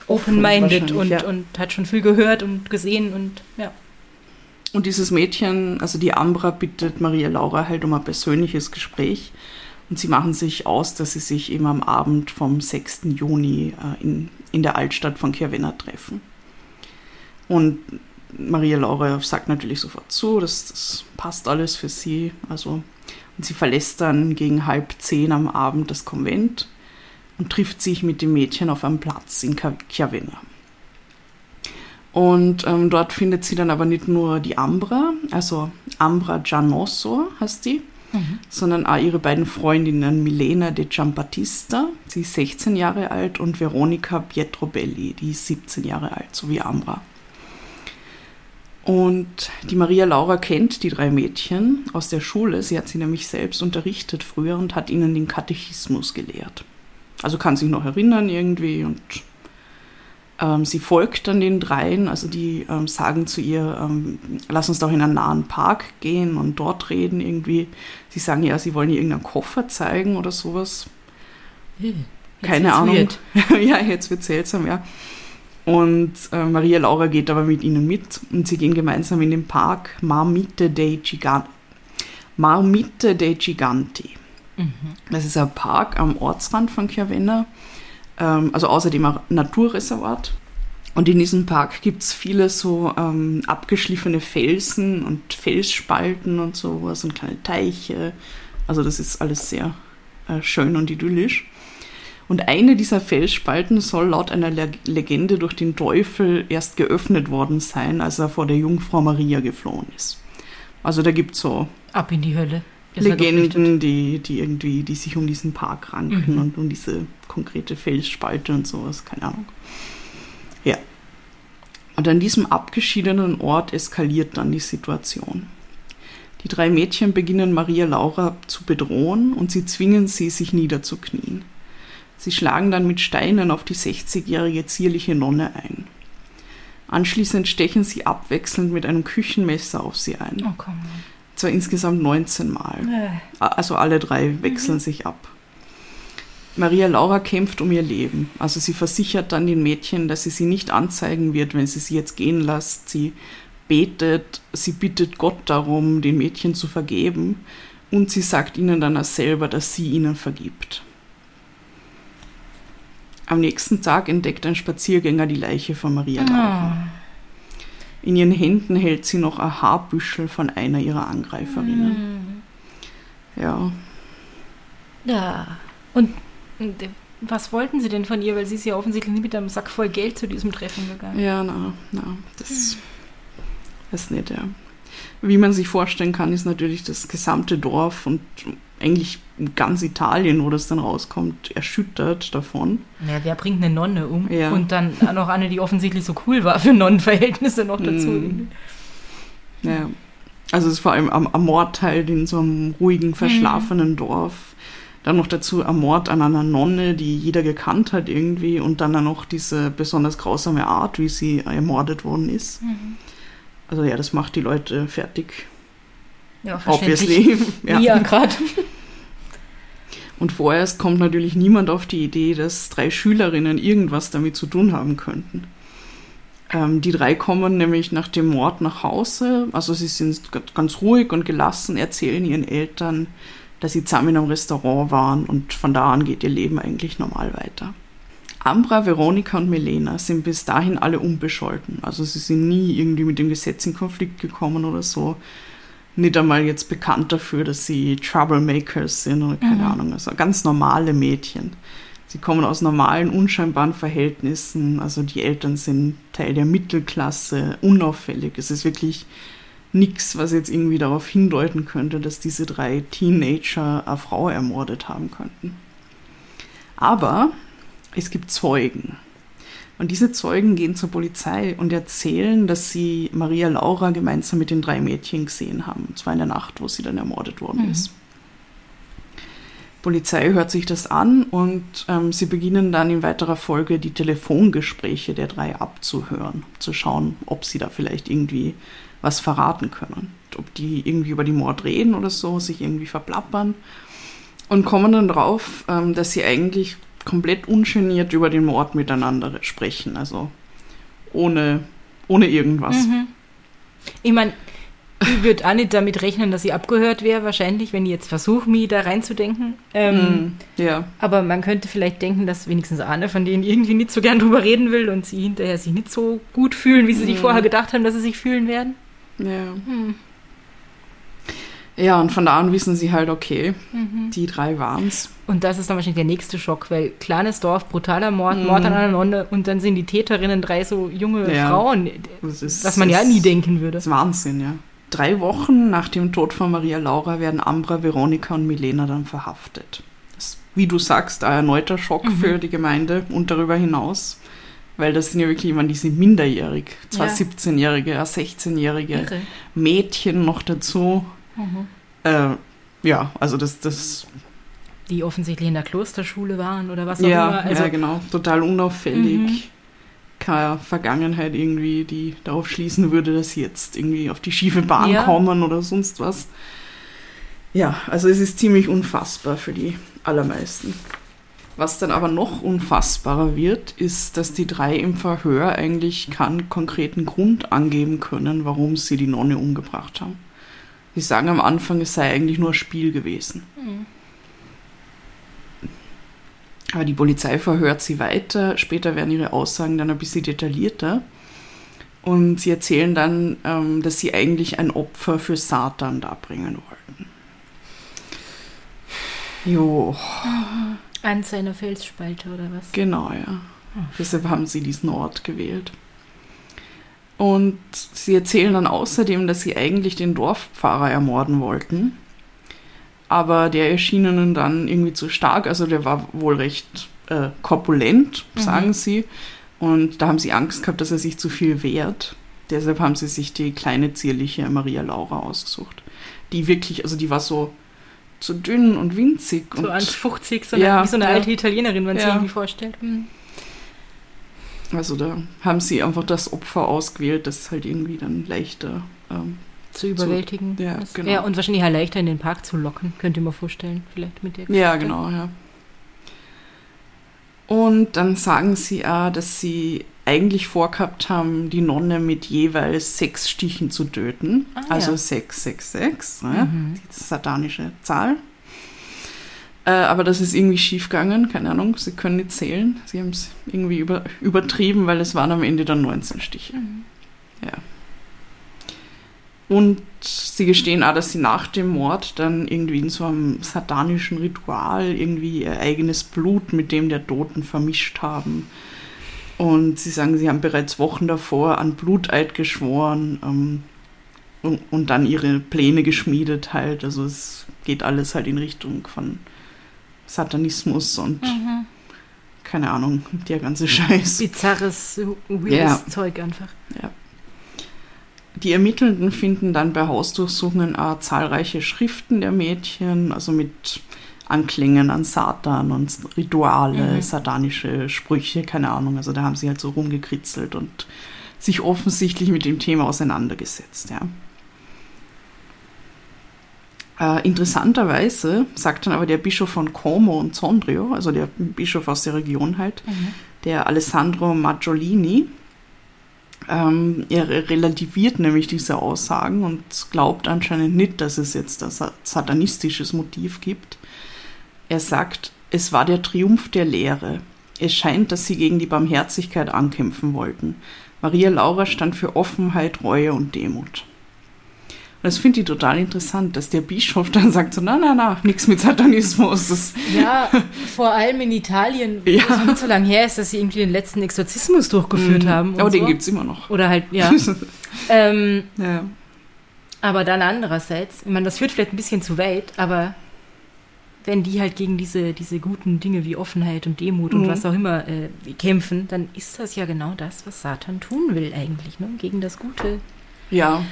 [SPEAKER 3] open-minded und,
[SPEAKER 1] ja.
[SPEAKER 3] und hat schon viel gehört und gesehen und ja.
[SPEAKER 1] Und dieses Mädchen, also die Ambra, bittet Maria Laura halt um ein persönliches Gespräch. Und sie machen sich aus, dass sie sich eben am Abend vom 6. Juni äh, in, in der Altstadt von Kervenna treffen. Und Maria Laura sagt natürlich sofort zu, das, das passt alles für sie. Also, und sie verlässt dann gegen halb zehn am Abend das Konvent und trifft sich mit dem Mädchen auf einem Platz in Chiavenna. Und ähm, dort findet sie dann aber nicht nur die Ambra, also Ambra Gianosso heißt die, sondern auch ihre beiden Freundinnen Milena de Giambattista, sie ist 16 Jahre alt, und Veronica Pietrobelli, die ist 17 Jahre alt, so wie Ambra. Und die Maria Laura kennt die drei Mädchen aus der Schule. Sie hat sie nämlich selbst unterrichtet früher und hat ihnen den Katechismus gelehrt. Also kann sich noch erinnern irgendwie und ähm, sie folgt dann den dreien. Also die ähm, sagen zu ihr, ähm, lass uns doch in einen nahen Park gehen und dort reden irgendwie. Sie sagen ja, sie wollen ihr irgendeinen Koffer zeigen oder sowas.
[SPEAKER 3] Jetzt
[SPEAKER 1] Keine
[SPEAKER 3] wird's
[SPEAKER 1] Ahnung. [LAUGHS] ja, jetzt wird seltsam, ja. Und äh, Maria Laura geht aber mit ihnen mit und sie gehen gemeinsam in den Park Marmite dei Giganti. Marmite dei Giganti. Das ist ein Park am Ortsrand von Chiavenna, ähm, also außerdem ein Naturreservat. Und in diesem Park gibt es viele so ähm, abgeschliffene Felsen und Felsspalten und sowas und kleine Teiche. Also das ist alles sehr äh, schön und idyllisch. Und eine dieser Felsspalten soll laut einer Le Legende durch den Teufel erst geöffnet worden sein, als er vor der Jungfrau Maria geflohen ist. Also da gibt es so
[SPEAKER 3] Ab in die Hölle. Ist
[SPEAKER 1] Legenden, die, die irgendwie, die sich um diesen Park ranken
[SPEAKER 3] Mhm.
[SPEAKER 1] und um diese konkrete Felsspalte und sowas, keine Ahnung. Ja. Und an diesem abgeschiedenen Ort eskaliert dann die Situation. Die drei Mädchen beginnen Maria Laura zu bedrohen und sie zwingen sie, sich niederzuknien. Sie schlagen dann mit Steinen auf die 60-jährige zierliche Nonne ein. Anschließend stechen sie abwechselnd mit einem Küchenmesser auf sie ein.
[SPEAKER 3] Oh, komm.
[SPEAKER 1] Zwar insgesamt 19 Mal.
[SPEAKER 3] Äh.
[SPEAKER 1] Also alle drei wechseln sich ab. Maria Laura kämpft um ihr Leben. Also sie versichert dann den Mädchen, dass sie sie nicht anzeigen wird, wenn sie sie jetzt gehen lässt. Sie betet, sie bittet Gott darum, den Mädchen zu vergeben. Und sie sagt ihnen dann auch selber, dass sie ihnen vergibt. Am nächsten Tag entdeckt ein Spaziergänger die Leiche von Maria Laura. In ihren Händen hält sie noch ein Haarbüschel von einer ihrer Angreiferinnen. Ja,
[SPEAKER 3] Ja. Und äh, was wollten sie denn von ihr? Weil sie ist ja offensichtlich nicht mit einem Sack voll Geld zu diesem Treffen gegangen.
[SPEAKER 1] Ja, na, na, das ist nicht, ja. Wie man sich vorstellen kann, ist natürlich das gesamte Dorf und eigentlich ganz Italien, wo das dann rauskommt, erschüttert davon.
[SPEAKER 3] Ja, wer bringt eine Nonne um?
[SPEAKER 1] Ja.
[SPEAKER 3] Und dann noch eine, die offensichtlich so cool war für Nonnenverhältnisse noch dazu.
[SPEAKER 1] Mhm. Ja. Also es ist vor allem am, am Mord halt in so einem ruhigen, verschlafenen Dorf. Dann noch dazu ein Mord an einer Nonne, die jeder gekannt hat irgendwie. Und dann noch diese besonders grausame Art, wie sie ermordet worden ist. Also ja, das macht die Leute fertig.
[SPEAKER 3] Ja, verständlich.
[SPEAKER 1] Obviously. [LAUGHS]
[SPEAKER 3] Ja, ja gerade.
[SPEAKER 1] Und vorerst kommt natürlich niemand auf die Idee, dass drei Schülerinnen irgendwas damit zu tun haben könnten. Ähm, die drei kommen nämlich nach dem Mord nach Hause. Also sie sind ganz ruhig und gelassen, erzählen ihren Eltern, dass sie zusammen am Restaurant waren und von da an geht ihr Leben eigentlich normal weiter. Ambra, Veronika und Melena sind bis dahin alle unbescholten. Also sie sind nie irgendwie mit dem Gesetz in Konflikt gekommen oder so. Nicht einmal jetzt bekannt dafür, dass sie Troublemakers sind oder keine Ahnung. Also ganz normale Mädchen. Sie kommen aus normalen, unscheinbaren Verhältnissen. Also die Eltern sind Teil der Mittelklasse, unauffällig. Es ist wirklich nichts, was jetzt irgendwie darauf hindeuten könnte, dass diese drei Teenager eine Frau ermordet haben könnten. Aber es gibt Zeugen. Und diese Zeugen gehen zur Polizei und erzählen, dass sie Maria Laura gemeinsam mit den drei Mädchen gesehen haben. Und zwar in der Nacht, wo sie dann ermordet worden ist. Polizei hört sich das an und ähm, sie beginnen dann in weiterer Folge die Telefongespräche der drei abzuhören, zu schauen, ob sie da vielleicht irgendwie was verraten können. Ob die irgendwie über die Mord reden oder so, sich irgendwie verplappern und kommen dann drauf, ähm, dass sie eigentlich komplett ungeniert über den Mord miteinander sprechen, also ohne, ohne irgendwas.
[SPEAKER 3] Ich meine, ich würde auch nicht damit rechnen, dass sie abgehört wäre, wahrscheinlich, wenn ich jetzt versuche, mich da reinzudenken. Ähm,
[SPEAKER 1] Mm, ja,
[SPEAKER 3] Aber man könnte vielleicht denken, dass wenigstens eine von denen irgendwie nicht so gern drüber reden will und sie hinterher sich nicht so gut fühlen, wie sie sich
[SPEAKER 1] Mhm.
[SPEAKER 3] vorher gedacht haben, dass sie sich fühlen werden.
[SPEAKER 1] ja. Ja, und von da an wissen sie halt, okay,
[SPEAKER 3] Mhm.
[SPEAKER 1] die drei waren's.
[SPEAKER 3] Und das ist dann wahrscheinlich der nächste Schock, weil kleines Dorf, brutaler Mord,
[SPEAKER 1] Mhm.
[SPEAKER 3] Mord an einer Nonne und dann sind die Täterinnen drei so junge
[SPEAKER 1] Ja.
[SPEAKER 3] Frauen,
[SPEAKER 1] Das ist,
[SPEAKER 3] was man ja nie denken würde.
[SPEAKER 1] Das ist Wahnsinn, ja. Drei Wochen nach dem Tod von Maria Laura werden Ambra, Veronika und Milena dann verhaftet. Das ist, wie du sagst, ein erneuter Schock
[SPEAKER 3] Mhm.
[SPEAKER 1] für die Gemeinde und darüber hinaus. Weil das sind ja wirklich jemanden, die sind minderjährig. Zwei
[SPEAKER 3] Ja.
[SPEAKER 1] 17-Jährige, ein 16-Jährige,
[SPEAKER 3] Irre.
[SPEAKER 1] Mädchen noch dazu.
[SPEAKER 3] Mhm.
[SPEAKER 1] Äh, ja, also das, das
[SPEAKER 3] Die offensichtlich in der Klosterschule waren oder was auch
[SPEAKER 1] ja,
[SPEAKER 3] immer. Also,
[SPEAKER 1] ja, genau, total unauffällig.
[SPEAKER 3] Mhm.
[SPEAKER 1] Keine Vergangenheit irgendwie, die darauf schließen würde, dass sie jetzt irgendwie auf die schiefe Bahn
[SPEAKER 3] Ja.
[SPEAKER 1] kommen oder sonst was. Ja, also es ist ziemlich unfassbar für die allermeisten. Was dann aber noch unfassbarer wird, ist, dass die drei im Verhör eigentlich keinen konkreten Grund angeben können, warum sie die Nonne umgebracht haben. Sie sagen am Anfang, es sei eigentlich nur ein Spiel gewesen. Aber die Polizei verhört sie weiter. Später werden ihre Aussagen dann ein bisschen detaillierter. Und sie erzählen dann, ähm, dass sie eigentlich ein Opfer für Satan darbringen wollten. Jo,
[SPEAKER 3] an seiner Felsspalte oder was?
[SPEAKER 1] genau, ja. Deshalb haben sie diesen Ort gewählt. Und sie erzählen dann außerdem, dass sie eigentlich den Dorfpfarrer ermorden wollten. Aber der erschien ihnen dann irgendwie zu stark. Also der war wohl recht äh, korpulent, sagen sie. Und da haben sie Angst gehabt, dass er sich zu viel wehrt. Deshalb haben sie sich die kleine, zierliche Maria Laura ausgesucht. Die wirklich, also die war so zu dünn und winzig.
[SPEAKER 3] So
[SPEAKER 1] und,
[SPEAKER 3] an 50, so eine,
[SPEAKER 1] Ja,
[SPEAKER 3] wie so eine
[SPEAKER 1] ja.
[SPEAKER 3] alte Italienerin, man sich
[SPEAKER 1] Ja.
[SPEAKER 3] irgendwie vorstellt. Hm.
[SPEAKER 1] Also da haben sie einfach das Opfer ausgewählt, das halt irgendwie dann leichter. Ähm,
[SPEAKER 3] Zu überwältigen.
[SPEAKER 1] ja,
[SPEAKER 3] Das-
[SPEAKER 1] genau.
[SPEAKER 3] ja, und wahrscheinlich auch leichter in den Park zu locken, könnte ich mir vorstellen, vielleicht mit der
[SPEAKER 1] ja,
[SPEAKER 3] Geschichte.
[SPEAKER 1] genau, ja. Und dann sagen sie auch, dass sie eigentlich vorgehabt haben, die Nonne mit jeweils sechs Stichen zu töten.
[SPEAKER 3] Ah,
[SPEAKER 1] also
[SPEAKER 3] ja.
[SPEAKER 1] 666, ne?
[SPEAKER 3] Mhm.
[SPEAKER 1] die satanische Zahl. Äh, aber das ist irgendwie schiefgegangen, keine Ahnung, sie können nicht zählen. Sie haben es irgendwie über, übertrieben, weil es waren am Ende dann 19 Stiche.
[SPEAKER 3] Mhm.
[SPEAKER 1] Ja. Und sie gestehen auch, dass sie nach dem Mord dann irgendwie in so einem satanischen Ritual irgendwie ihr eigenes Blut mit dem der Toten vermischt haben. Und sie sagen, sie haben bereits Wochen davor an Bluteid geschworen ähm, und, und dann ihre Pläne geschmiedet halt. Also es geht alles halt in Richtung von Satanismus und
[SPEAKER 3] Mhm.
[SPEAKER 1] keine Ahnung, der ganze Scheiß.
[SPEAKER 3] Bizarres, weirdes
[SPEAKER 1] Ja.
[SPEAKER 3] Zeug einfach.
[SPEAKER 1] Die Ermittelnden finden dann bei Hausdurchsuchungen auch zahlreiche Schriften der Mädchen, also mit Anklängen an Satan und Rituale,
[SPEAKER 3] Mhm.
[SPEAKER 1] satanische Sprüche, keine Ahnung. Also da haben sie halt so rumgekritzelt und sich offensichtlich mit dem Thema auseinandergesetzt, ja. Äh, interessanterweise sagt dann aber der Bischof von Como und Sondrio, also der Bischof aus der Region halt, der Alessandro Maggiolini, ähm, er relativiert nämlich diese Aussagen und glaubt anscheinend nicht, dass es jetzt ein sa- satanistisches Motiv gibt. Er sagt, es war der Triumph der Lehre. Es scheint, dass sie gegen die Barmherzigkeit ankämpfen wollten. Maria Laura stand für Offenheit, Reue und Demut. Und das finde ich total interessant, dass der Bischof dann [LAUGHS] sagt so, na, na, na, nichts mit Satanismus.
[SPEAKER 3] Ja, vor allem in Italien, wo
[SPEAKER 1] Ja.
[SPEAKER 3] es nicht so lange her ist, dass sie irgendwie den letzten Exorzismus durchgeführt haben. und
[SPEAKER 1] aber den
[SPEAKER 3] so.
[SPEAKER 1] gibt es immer noch.
[SPEAKER 3] Oder halt, ja. [LAUGHS] ähm,
[SPEAKER 1] ja.
[SPEAKER 3] aber dann andererseits, ich meine, das führt vielleicht ein bisschen zu weit, aber wenn die halt gegen diese, diese guten Dinge wie Offenheit und Demut und
[SPEAKER 1] Mhm.
[SPEAKER 3] was auch immer äh, kämpfen, dann ist das ja genau das, was Satan tun will eigentlich, ne? gegen das Gute.
[SPEAKER 1] ja,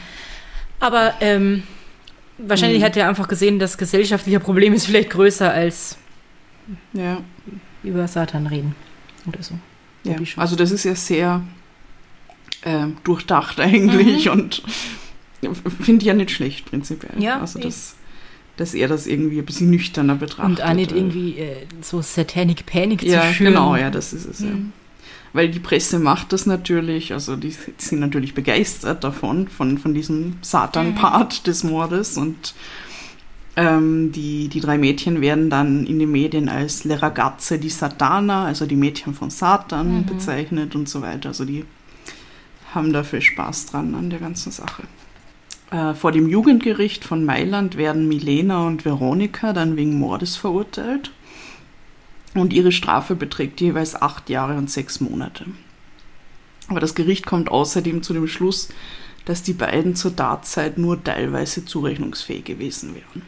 [SPEAKER 3] Aber ähm, wahrscheinlich
[SPEAKER 1] Mhm.
[SPEAKER 3] hat er einfach gesehen, das gesellschaftliche Problem ist vielleicht größer als
[SPEAKER 1] ja.
[SPEAKER 3] über Satan reden oder so.
[SPEAKER 1] Ja, also das ist ja sehr ähm, durchdacht eigentlich
[SPEAKER 3] Mhm.
[SPEAKER 1] und finde ich ja nicht schlecht prinzipiell.
[SPEAKER 3] Ja,
[SPEAKER 1] also
[SPEAKER 3] eh.
[SPEAKER 1] dass, er das irgendwie ein bisschen nüchterner betrachtet.
[SPEAKER 3] Und auch nicht irgendwie äh, so Satanic Panic
[SPEAKER 1] Ja,
[SPEAKER 3] zu schüren.
[SPEAKER 1] genau, ja, das ist es ja.
[SPEAKER 3] Mhm.
[SPEAKER 1] Weil die Presse macht das natürlich, also die sind natürlich begeistert davon, von, von diesem Satan-Part des Mordes und ähm, die, die drei Mädchen werden dann in den Medien als Le ragazze di Satana, also die Mädchen von Satan,
[SPEAKER 3] Mhm.
[SPEAKER 1] bezeichnet und so weiter. Also die haben dafür Spaß dran an der ganzen Sache. Äh, vor dem Jugendgericht von Mailand werden Milena und Veronika dann wegen Mordes verurteilt. Und ihre Strafe beträgt jeweils acht Jahre und sechs Monate. Aber das Gericht kommt außerdem zu dem Schluss, dass die beiden zur Tatzeit nur teilweise zurechnungsfähig gewesen wären.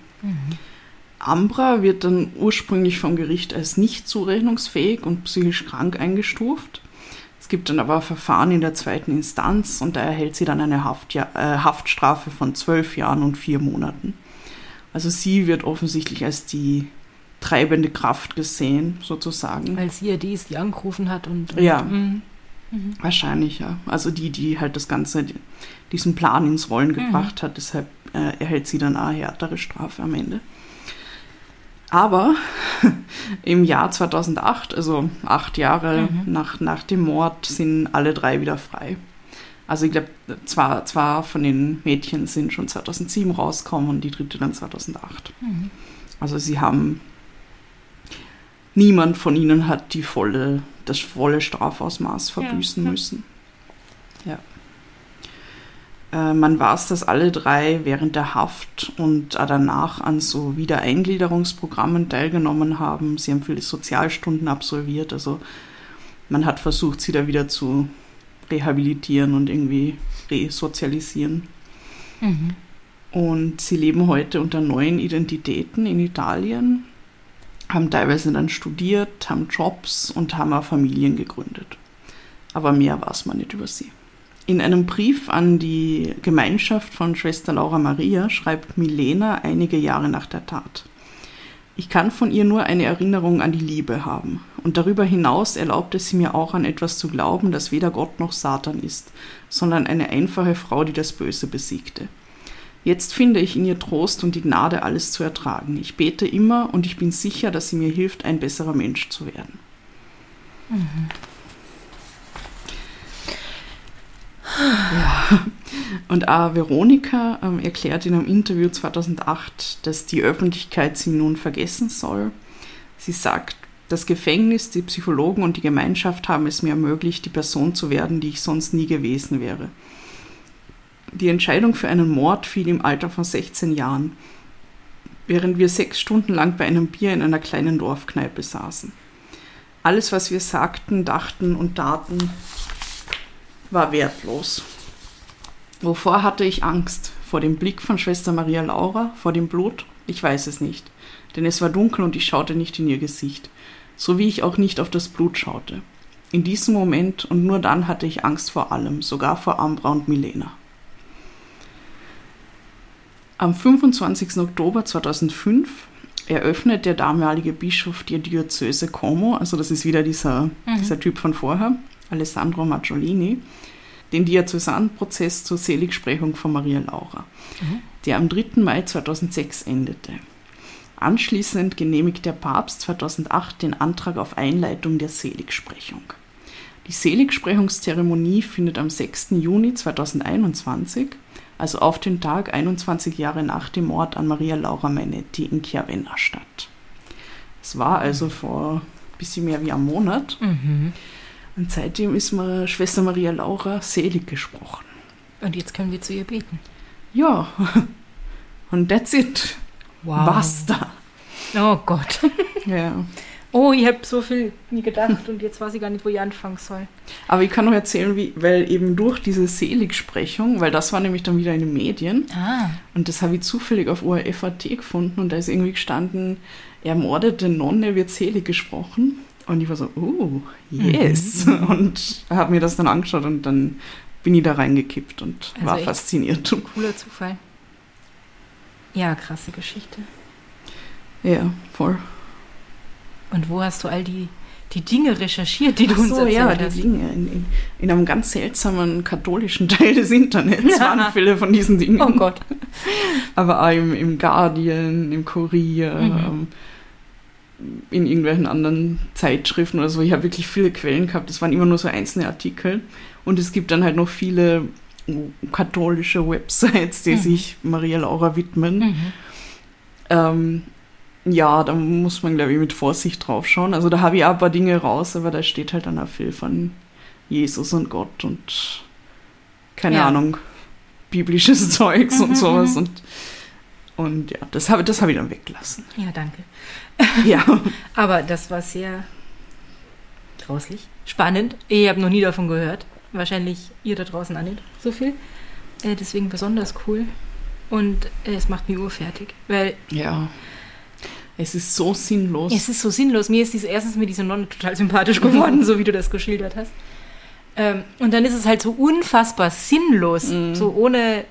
[SPEAKER 1] Ambra wird dann ursprünglich vom Gericht als nicht zurechnungsfähig und psychisch krank eingestuft. Es gibt dann aber Verfahren in der zweiten Instanz und da erhält sie dann eine Haftja äh, Haftstrafe von zwölf Jahren und vier Monaten. Also sie wird offensichtlich als die treibende Kraft gesehen, sozusagen.
[SPEAKER 3] Weil sie ja die ist, die angerufen hat und. und
[SPEAKER 1] Ja.
[SPEAKER 3] Mhm.
[SPEAKER 1] Wahrscheinlich, ja. Also die, die halt das Ganze, die- diesen Plan ins Rollen gebracht hat, deshalb äh, erhält sie dann eine härtere Strafe am Ende. Aber [LAUGHS] im Jahr 2008, also acht Jahre
[SPEAKER 3] Mhm.
[SPEAKER 1] nach, nach dem Mord, sind alle drei wieder frei. Also ich glaube, zwar, zwar von den Mädchen sind schon 2007 rausgekommen und die dritte dann 2008.
[SPEAKER 3] Mhm.
[SPEAKER 1] Also sie haben, niemand von ihnen hat die volle, das volle Strafausmaß verbüßen
[SPEAKER 3] ja.
[SPEAKER 1] müssen. Ja. Äh, man weiß, dass alle drei während der Haft und danach an so Wiedereingliederungsprogrammen teilgenommen haben. Sie haben viele Sozialstunden absolviert. Also man hat versucht, sie da wieder zu rehabilitieren und irgendwie resozialisieren.
[SPEAKER 3] Mhm.
[SPEAKER 1] Und sie leben heute unter neuen Identitäten in Italien, haben teilweise dann studiert, haben Jobs und haben auch Familien gegründet. Aber mehr weiß man nicht über sie. In einem Brief an die Gemeinschaft von Schwester Laura Maria schreibt Milena einige Jahre nach der Tat. Ich kann von ihr nur eine Erinnerung an die Liebe haben. Und darüber hinaus erlaubte sie mir auch an etwas zu glauben, das weder Gott noch Satan ist, sondern eine einfache Frau, die das Böse besiegte. Jetzt finde ich in ihr Trost und die Gnade, alles zu ertragen. Ich bete immer und ich bin sicher, dass sie mir hilft, ein besserer Mensch zu werden. Mhm. Ja. Und auch Veronika ähm, erklärt in einem Interview 2008, dass die Öffentlichkeit sie nun vergessen soll. Sie sagt, das Gefängnis, die Psychologen und die Gemeinschaft haben es mir ermöglicht, die Person zu werden, die ich sonst nie gewesen wäre. Die Entscheidung für einen Mord fiel im Alter von 16 Jahren, während wir sechs Stunden lang bei einem Bier in einer kleinen Dorfkneipe saßen. Alles, was wir sagten, dachten und taten, war wertlos. Wovor hatte ich Angst? Vor dem Blick von Schwester Maria Laura? Vor dem Blut? Ich weiß es nicht. Denn es war dunkel und ich schaute nicht in ihr Gesicht. So wie ich auch nicht auf das Blut schaute. In diesem Moment und nur dann hatte ich Angst vor allem, sogar vor Ambra und Milena. Am 25. Oktober 2005 eröffnet der damalige Bischof die Diözese Como, also das ist wieder dieser, mhm. dieser Typ von vorher, Alessandro Maggiolini, den Diözesanprozess zur Seligsprechung von Maria Laura, mhm. der am 3. Mai 2006 endete. Anschließend genehmigt der Papst 2008 den Antrag auf Einleitung der Seligsprechung. Die Seligsprechungszeremonie findet am 6. Juni 2021, also auf den Tag 21 Jahre nach dem Mord an Maria Laura Menetti in Chiavenna statt. Es war also vor ein bisschen mehr wie einem Monat. Mhm. Und seitdem ist mir Schwester Maria Laura selig gesprochen.
[SPEAKER 3] Und jetzt können wir zu ihr beten.
[SPEAKER 1] Ja, [LAUGHS] und that's it.
[SPEAKER 3] Wow.
[SPEAKER 1] Basta.
[SPEAKER 3] Oh Gott. [LAUGHS]
[SPEAKER 1] Ja.
[SPEAKER 3] Oh, ich habe so viel nie gedacht und jetzt weiß ich gar nicht, wo ich anfangen soll.
[SPEAKER 1] Aber ich kann noch erzählen, wie, weil eben durch diese Seligsprechung, weil das war nämlich dann wieder in den Medien
[SPEAKER 3] ah.
[SPEAKER 1] und das habe ich zufällig auf ORF.at gefunden und da ist irgendwie gestanden, ermordete Nonne wird selig gesprochen und ich war so, oh, yes. Mhm. Und habe mir das dann angeschaut und dann bin ich da reingekippt und also war fasziniert.
[SPEAKER 3] Cooler Zufall. Ja, krasse Geschichte.
[SPEAKER 1] Ja, voll.
[SPEAKER 3] Und wo hast du all die, die Dinge recherchiert, die du so, uns erzählt
[SPEAKER 1] ja,
[SPEAKER 3] hast?
[SPEAKER 1] die Dinge. In, in, in, einem ganz seltsamen katholischen Teil des Internets [LAUGHS] ja. waren viele von diesen Dingen.
[SPEAKER 3] Oh Gott. [LAUGHS]
[SPEAKER 1] Aber auch im, im Guardian, im Kurier, mhm. Ähm, in irgendwelchen anderen Zeitschriften oder so. Ich habe wirklich viele Quellen gehabt. Das waren immer nur so einzelne Artikel. Und es gibt dann halt noch viele katholische Websites, die mhm. sich Maria Laura widmen. Mhm. Ähm, ja, da muss man, glaube ich, mit Vorsicht drauf schauen. Also da habe ich auch ein paar Dinge raus, aber da steht halt dann auch viel von Jesus und Gott und keine ja. Ahnung, biblisches [LAUGHS] Zeugs mhm, und sowas. Mhm. Und, und ja, das habe das hab ich dann weggelassen.
[SPEAKER 3] Ja, danke.
[SPEAKER 1] Ja. [LAUGHS]
[SPEAKER 3] Aber das war sehr grauslich. Spannend. Ich habe noch nie davon gehört. Wahrscheinlich ihr da draußen auch nicht so viel. Äh, deswegen besonders cool. Und äh, es macht mich urfertig. Weil.
[SPEAKER 1] Ja. Es ist so sinnlos.
[SPEAKER 3] Es ist so sinnlos. Mir ist diese, erstens mir diese Nonne total sympathisch geworden, [LAUGHS] so wie du das geschildert hast. Ähm, und dann ist es halt so unfassbar sinnlos. Mm. So ohne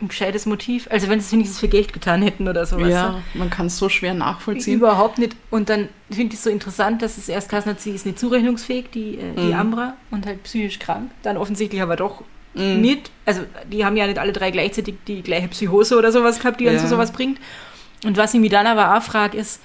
[SPEAKER 3] ein gescheites Motiv. Also wenn sie es wenigstens für Geld getan hätten oder sowas.
[SPEAKER 1] Ja, man kann es so schwer nachvollziehen.
[SPEAKER 3] Überhaupt nicht. Und dann finde ich es so interessant, dass es erst Kassen hat, sie ist nicht zurechnungsfähig, die, äh, die mm. Ambra, und halt psychisch krank. Dann offensichtlich aber doch mm. nicht. Also die haben ja nicht alle drei gleichzeitig die gleiche Psychose oder sowas gehabt, die ja. uns zu sowas bringt. Und was ich mich dann aber auch frage, ist,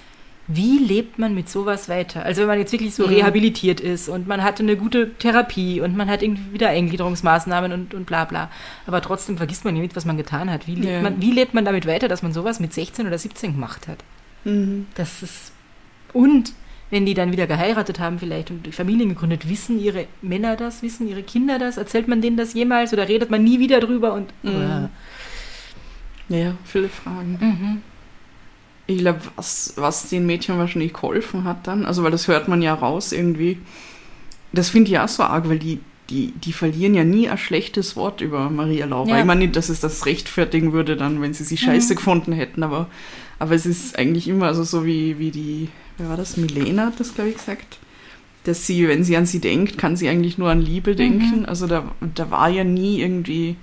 [SPEAKER 3] wie lebt man mit sowas weiter? Also wenn man jetzt wirklich so mhm. rehabilitiert ist und man hatte eine gute Therapie und man hat irgendwie wieder Eingliederungsmaßnahmen und, und bla bla. Aber trotzdem vergisst man nicht, was man getan hat. Wie lebt, ja. man, wie lebt man damit weiter, dass man sowas mit 16 oder 17 gemacht hat?
[SPEAKER 1] Mhm.
[SPEAKER 3] Das ist. Und wenn die dann wieder geheiratet haben vielleicht und Familien gegründet, wissen ihre Männer das, wissen ihre Kinder das? Erzählt man denen das jemals oder redet man nie wieder drüber? Und,
[SPEAKER 1] mhm. Ja, viele Fragen.
[SPEAKER 3] Mhm
[SPEAKER 1] ich glaube, was, was den Mädchen wahrscheinlich geholfen hat dann, also weil das hört man ja raus irgendwie, das finde ich auch so arg, weil die, die, die verlieren ja nie ein schlechtes Wort über Maria Laura. Ja. Ich meine nicht, dass es das rechtfertigen würde dann, wenn sie sie scheiße mhm. gefunden hätten, aber, aber es ist eigentlich immer also so wie, wie die, wer war das, Milena hat das, glaube ich, gesagt, dass sie, wenn sie an sie denkt, kann sie eigentlich nur an Liebe denken. Mhm. Also da, da war ja nie irgendwie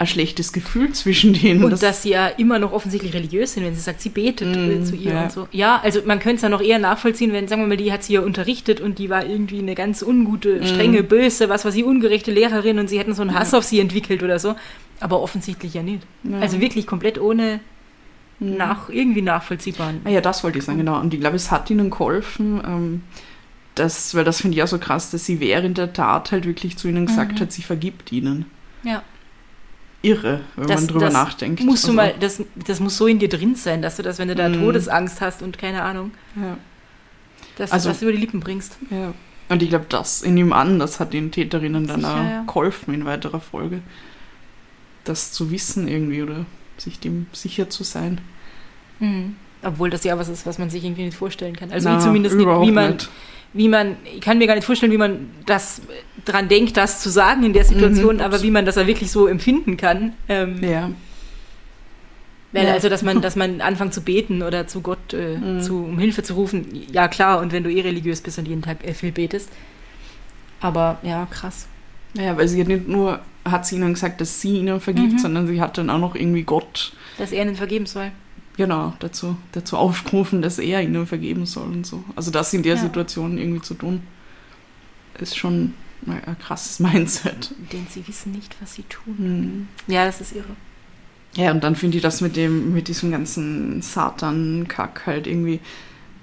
[SPEAKER 1] ein schlechtes Gefühl zwischen denen.
[SPEAKER 3] Und dass sie ja immer noch offensichtlich religiös sind, wenn sie sagt, sie betet
[SPEAKER 1] Mm,
[SPEAKER 3] zu ihr
[SPEAKER 1] ja.
[SPEAKER 3] und so. Ja, also man könnte es ja noch eher nachvollziehen, wenn, sagen wir mal, die hat sie ja unterrichtet und die war irgendwie eine ganz ungute, strenge, böse, was weiß ich, ungerechte Lehrerin und sie hätten so einen Hass auf sie entwickelt oder so. Aber offensichtlich ja nicht.
[SPEAKER 1] Ja.
[SPEAKER 3] Also wirklich komplett ohne nach, irgendwie nachvollziehbaren.
[SPEAKER 1] Ah ja, das wollte ich sagen, genau. Und ich glaube, es hat ihnen geholfen, ähm, dass, weil das finde ich auch so krass, dass sie während der Tat halt wirklich zu ihnen gesagt
[SPEAKER 3] Mhm.
[SPEAKER 1] hat, sie vergibt ihnen.
[SPEAKER 3] Ja.
[SPEAKER 1] Irre, wenn
[SPEAKER 3] Das-
[SPEAKER 1] man drüber
[SPEAKER 3] das
[SPEAKER 1] nachdenkt.
[SPEAKER 3] Musst du
[SPEAKER 1] Also,
[SPEAKER 3] mal, das, das muss so in dir drin sein, dass du das, wenn du da
[SPEAKER 1] Mhm.
[SPEAKER 3] Todesangst hast und keine Ahnung,
[SPEAKER 1] Ja,
[SPEAKER 3] dass
[SPEAKER 1] Also-
[SPEAKER 3] du das über die Lippen bringst.
[SPEAKER 1] ja. Und ich glaube, das in ihm an, das hat den Täterinnen dann
[SPEAKER 3] Sicher,
[SPEAKER 1] auch
[SPEAKER 3] ja.
[SPEAKER 1] geholfen in weiterer Folge. Das zu wissen irgendwie oder sich dem sicher zu sein.
[SPEAKER 3] Mhm. Obwohl das ja was ist, was man sich irgendwie nicht vorstellen kann. Also
[SPEAKER 1] Na,
[SPEAKER 3] zumindest nicht, wie man,
[SPEAKER 1] nicht.
[SPEAKER 3] Wie man, ich kann mir gar nicht vorstellen, wie man das dran denkt, das zu sagen in der Situation,
[SPEAKER 1] Mhm,
[SPEAKER 3] aber wie man das ja wirklich so empfinden kann. Ähm,
[SPEAKER 1] Ja,
[SPEAKER 3] weil,
[SPEAKER 1] Ja.
[SPEAKER 3] Also, dass man, dass man anfängt zu beten oder zu Gott äh,
[SPEAKER 1] Mhm.
[SPEAKER 3] zu, um Hilfe zu rufen, ja klar, und wenn du eh religiös bist und jeden Tag äh, viel betest. Aber ja, krass.
[SPEAKER 1] ja, weil sie hat nicht nur, hat sie ihnen gesagt, dass sie ihnen vergibt,
[SPEAKER 3] Mhm.
[SPEAKER 1] sondern sie hat dann auch noch irgendwie Gott
[SPEAKER 3] Dass er ihnen vergeben soll.
[SPEAKER 1] Genau, dazu, dazu aufgerufen, dass er ihnen vergeben soll und so. Also das in der
[SPEAKER 3] Ja.
[SPEAKER 1] Situation irgendwie zu tun, ist schon ein krasses [LAUGHS] Mindset.
[SPEAKER 3] Denn sie wissen nicht, was sie tun.
[SPEAKER 1] Hm.
[SPEAKER 3] Ja, das ist irre.
[SPEAKER 1] Ja, und dann finde ich das mit dem, mit diesem ganzen Satan-Kack halt irgendwie,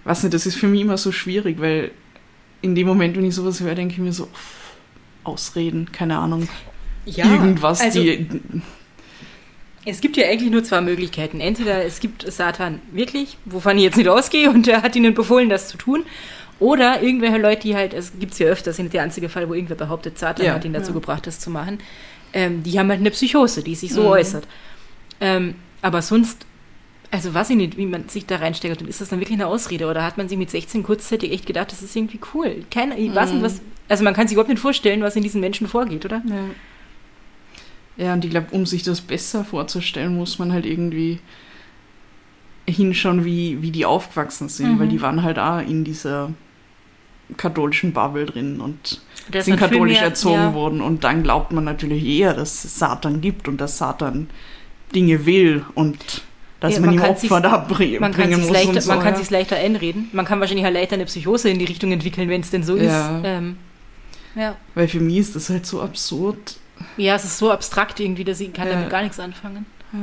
[SPEAKER 1] weiß nicht, das ist für mich immer so schwierig, weil in dem Moment, wenn ich sowas höre, denke ich mir so, pff, Ausreden, keine Ahnung, irgendwas,
[SPEAKER 3] also,
[SPEAKER 1] die,
[SPEAKER 3] Es gibt ja eigentlich nur zwei Möglichkeiten. Entweder es gibt Satan wirklich, wovon ich jetzt nicht ausgehe, und er hat ihnen befohlen, das zu tun. Oder irgendwelche Leute, die halt, es gibt es ja öfters, sind der einzige Fall, wo irgendwer behauptet, Satan
[SPEAKER 1] Ja,
[SPEAKER 3] hat ihn dazu
[SPEAKER 1] ja.
[SPEAKER 3] gebracht, das zu machen. Ähm, die haben halt eine Psychose, die sich so
[SPEAKER 1] Mhm.
[SPEAKER 3] äußert. Ähm, aber sonst, also weiß ich nicht, wie man sich da reinsteigert. Und ist das dann wirklich eine Ausrede? Oder hat man sich mit 16 kurzzeitig echt gedacht, das ist irgendwie cool? Keine, ich weiß nicht,
[SPEAKER 1] Mhm.
[SPEAKER 3] was, also man kann sich überhaupt nicht vorstellen, was in diesen Menschen vorgeht, oder?
[SPEAKER 1] Ja. Ja, und ich glaube, um sich das besser vorzustellen, muss man halt irgendwie hinschauen, wie, wie die aufgewachsen sind,
[SPEAKER 3] Mhm.
[SPEAKER 1] weil die waren halt auch in dieser katholischen Bubble drin und
[SPEAKER 3] Das
[SPEAKER 1] sind katholisch
[SPEAKER 3] mehr-
[SPEAKER 1] erzogen
[SPEAKER 3] ja.
[SPEAKER 1] worden und dann glaubt man natürlich eher, dass es Satan gibt und dass Satan Dinge will und dass
[SPEAKER 3] Ja,
[SPEAKER 1] man,
[SPEAKER 3] man
[SPEAKER 1] ihm Opfer da bring,
[SPEAKER 3] Man kann
[SPEAKER 1] bringen
[SPEAKER 3] sich
[SPEAKER 1] muss
[SPEAKER 3] leichter,
[SPEAKER 1] so.
[SPEAKER 3] man kann
[SPEAKER 1] ja.
[SPEAKER 3] sich's leichter einreden. Man kann wahrscheinlich auch leichter eine Psychose in die Richtung entwickeln, wenn es denn so
[SPEAKER 1] Ja.
[SPEAKER 3] ist. Ähm, ja.
[SPEAKER 1] Weil für mich ist das halt so absurd.
[SPEAKER 3] Ja, es ist so abstrakt irgendwie, dass ich kann
[SPEAKER 1] Ja.
[SPEAKER 3] damit gar nichts anfangen.
[SPEAKER 1] Ja.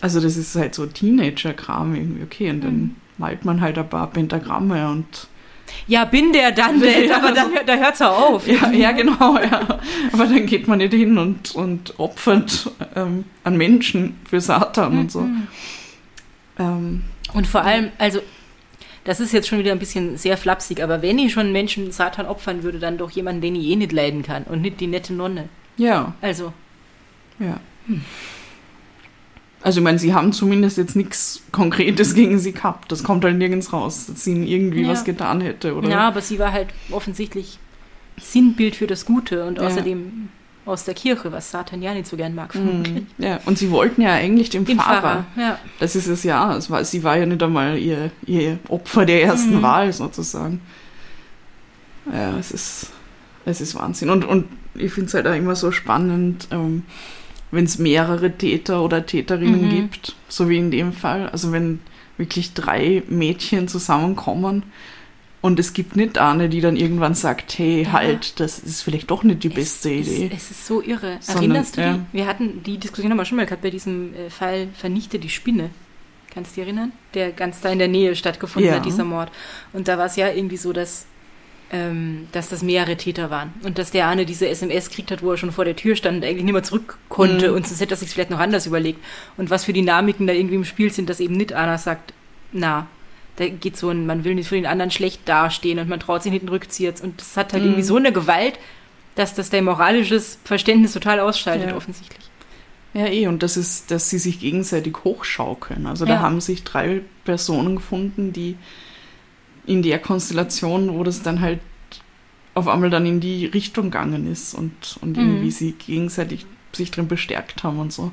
[SPEAKER 1] Also das ist halt so Teenager-Kram irgendwie, okay, und dann
[SPEAKER 3] Mhm.
[SPEAKER 1] malt man halt ein paar Pentagramme und
[SPEAKER 3] Ja, bin der dann, [LAUGHS]
[SPEAKER 1] Ja,
[SPEAKER 3] aber dann, hört- da hört's auch auf.
[SPEAKER 1] ja, ja genau, ja. Aber dann geht man nicht hin und, und opfert ähm, an Menschen für Satan und so.
[SPEAKER 3] Mhm.
[SPEAKER 1] Ähm,
[SPEAKER 3] Und vor allem, also, das ist jetzt schon wieder ein bisschen sehr flapsig, aber wenn ich schon Menschen Satan opfern würde, dann doch jemanden, den ich eh nicht leiden kann und nicht die nette Nonne.
[SPEAKER 1] ja,
[SPEAKER 3] Also,
[SPEAKER 1] ja. Also ich meine, sie haben zumindest jetzt nichts Konkretes gegen sie gehabt. Das kommt halt nirgends raus, dass sie ihnen irgendwie
[SPEAKER 3] Ja.
[SPEAKER 1] was getan hätte, oder?
[SPEAKER 3] ja, aber sie war halt offensichtlich Sinnbild für das Gute und
[SPEAKER 1] Ja.
[SPEAKER 3] Aus der Kirche, was Satan ja nicht so gern mag.
[SPEAKER 1] Mhm. [LAUGHS] Ja, und sie wollten ja eigentlich den,
[SPEAKER 3] Den
[SPEAKER 1] Pfarrer.
[SPEAKER 3] Pfarrer, ja.
[SPEAKER 1] Das ist es ja. Es war, sie war ja nicht einmal ihr, ihr Opfer der ersten
[SPEAKER 3] Mhm.
[SPEAKER 1] Wahl sozusagen. Ja, es ist, es ist Wahnsinn. Und, und ich finde es halt auch immer so spannend, ähm, wenn es mehrere Täter oder Täterinnen
[SPEAKER 3] Mhm.
[SPEAKER 1] gibt, so wie in dem Fall. Also wenn wirklich drei Mädchen zusammenkommen und es gibt nicht eine, die dann irgendwann sagt, hey,
[SPEAKER 3] Ja.
[SPEAKER 1] halt, das ist vielleicht doch nicht die beste
[SPEAKER 3] es,
[SPEAKER 1] Idee.
[SPEAKER 3] Es, ist so irre.
[SPEAKER 1] Sondern,
[SPEAKER 3] Erinnerst du
[SPEAKER 1] ja.
[SPEAKER 3] dich? Wir hatten die Diskussion haben wir schon mal gehabt bei diesem äh, Fall Vernichte die Spinne. Kannst du dich erinnern? Der ganz da in der Nähe stattgefunden
[SPEAKER 1] Ja.
[SPEAKER 3] hat, dieser Mord. Und da war es ja irgendwie so, dass, ähm, dass das mehrere Täter waren. Und dass der eine diese SMS gekriegt hat, wo er schon vor der Tür stand und eigentlich nicht mehr zurück konnte.
[SPEAKER 1] Mhm.
[SPEAKER 3] Und sonst hätte er sich vielleicht noch anders überlegt. Und was für Dynamiken da irgendwie im Spiel sind, dass eben nicht einer sagt, na, da geht so ein, man will nicht für den anderen schlecht dastehen und man traut sich nicht den Rückzieher. Und das hat halt
[SPEAKER 1] Mhm.
[SPEAKER 3] irgendwie so eine Gewalt, dass das dein moralisches Verständnis total ausschaltet,
[SPEAKER 1] Ja.
[SPEAKER 3] offensichtlich.
[SPEAKER 1] Ja, eh, und das ist, dass sie sich gegenseitig hochschaukeln. Also da
[SPEAKER 3] Ja.
[SPEAKER 1] haben sich drei Personen gefunden, die in der Konstellation, wo das dann halt auf einmal dann in die Richtung gegangen ist und, und
[SPEAKER 3] Mhm.
[SPEAKER 1] irgendwie sie gegenseitig sich drin bestärkt haben und so.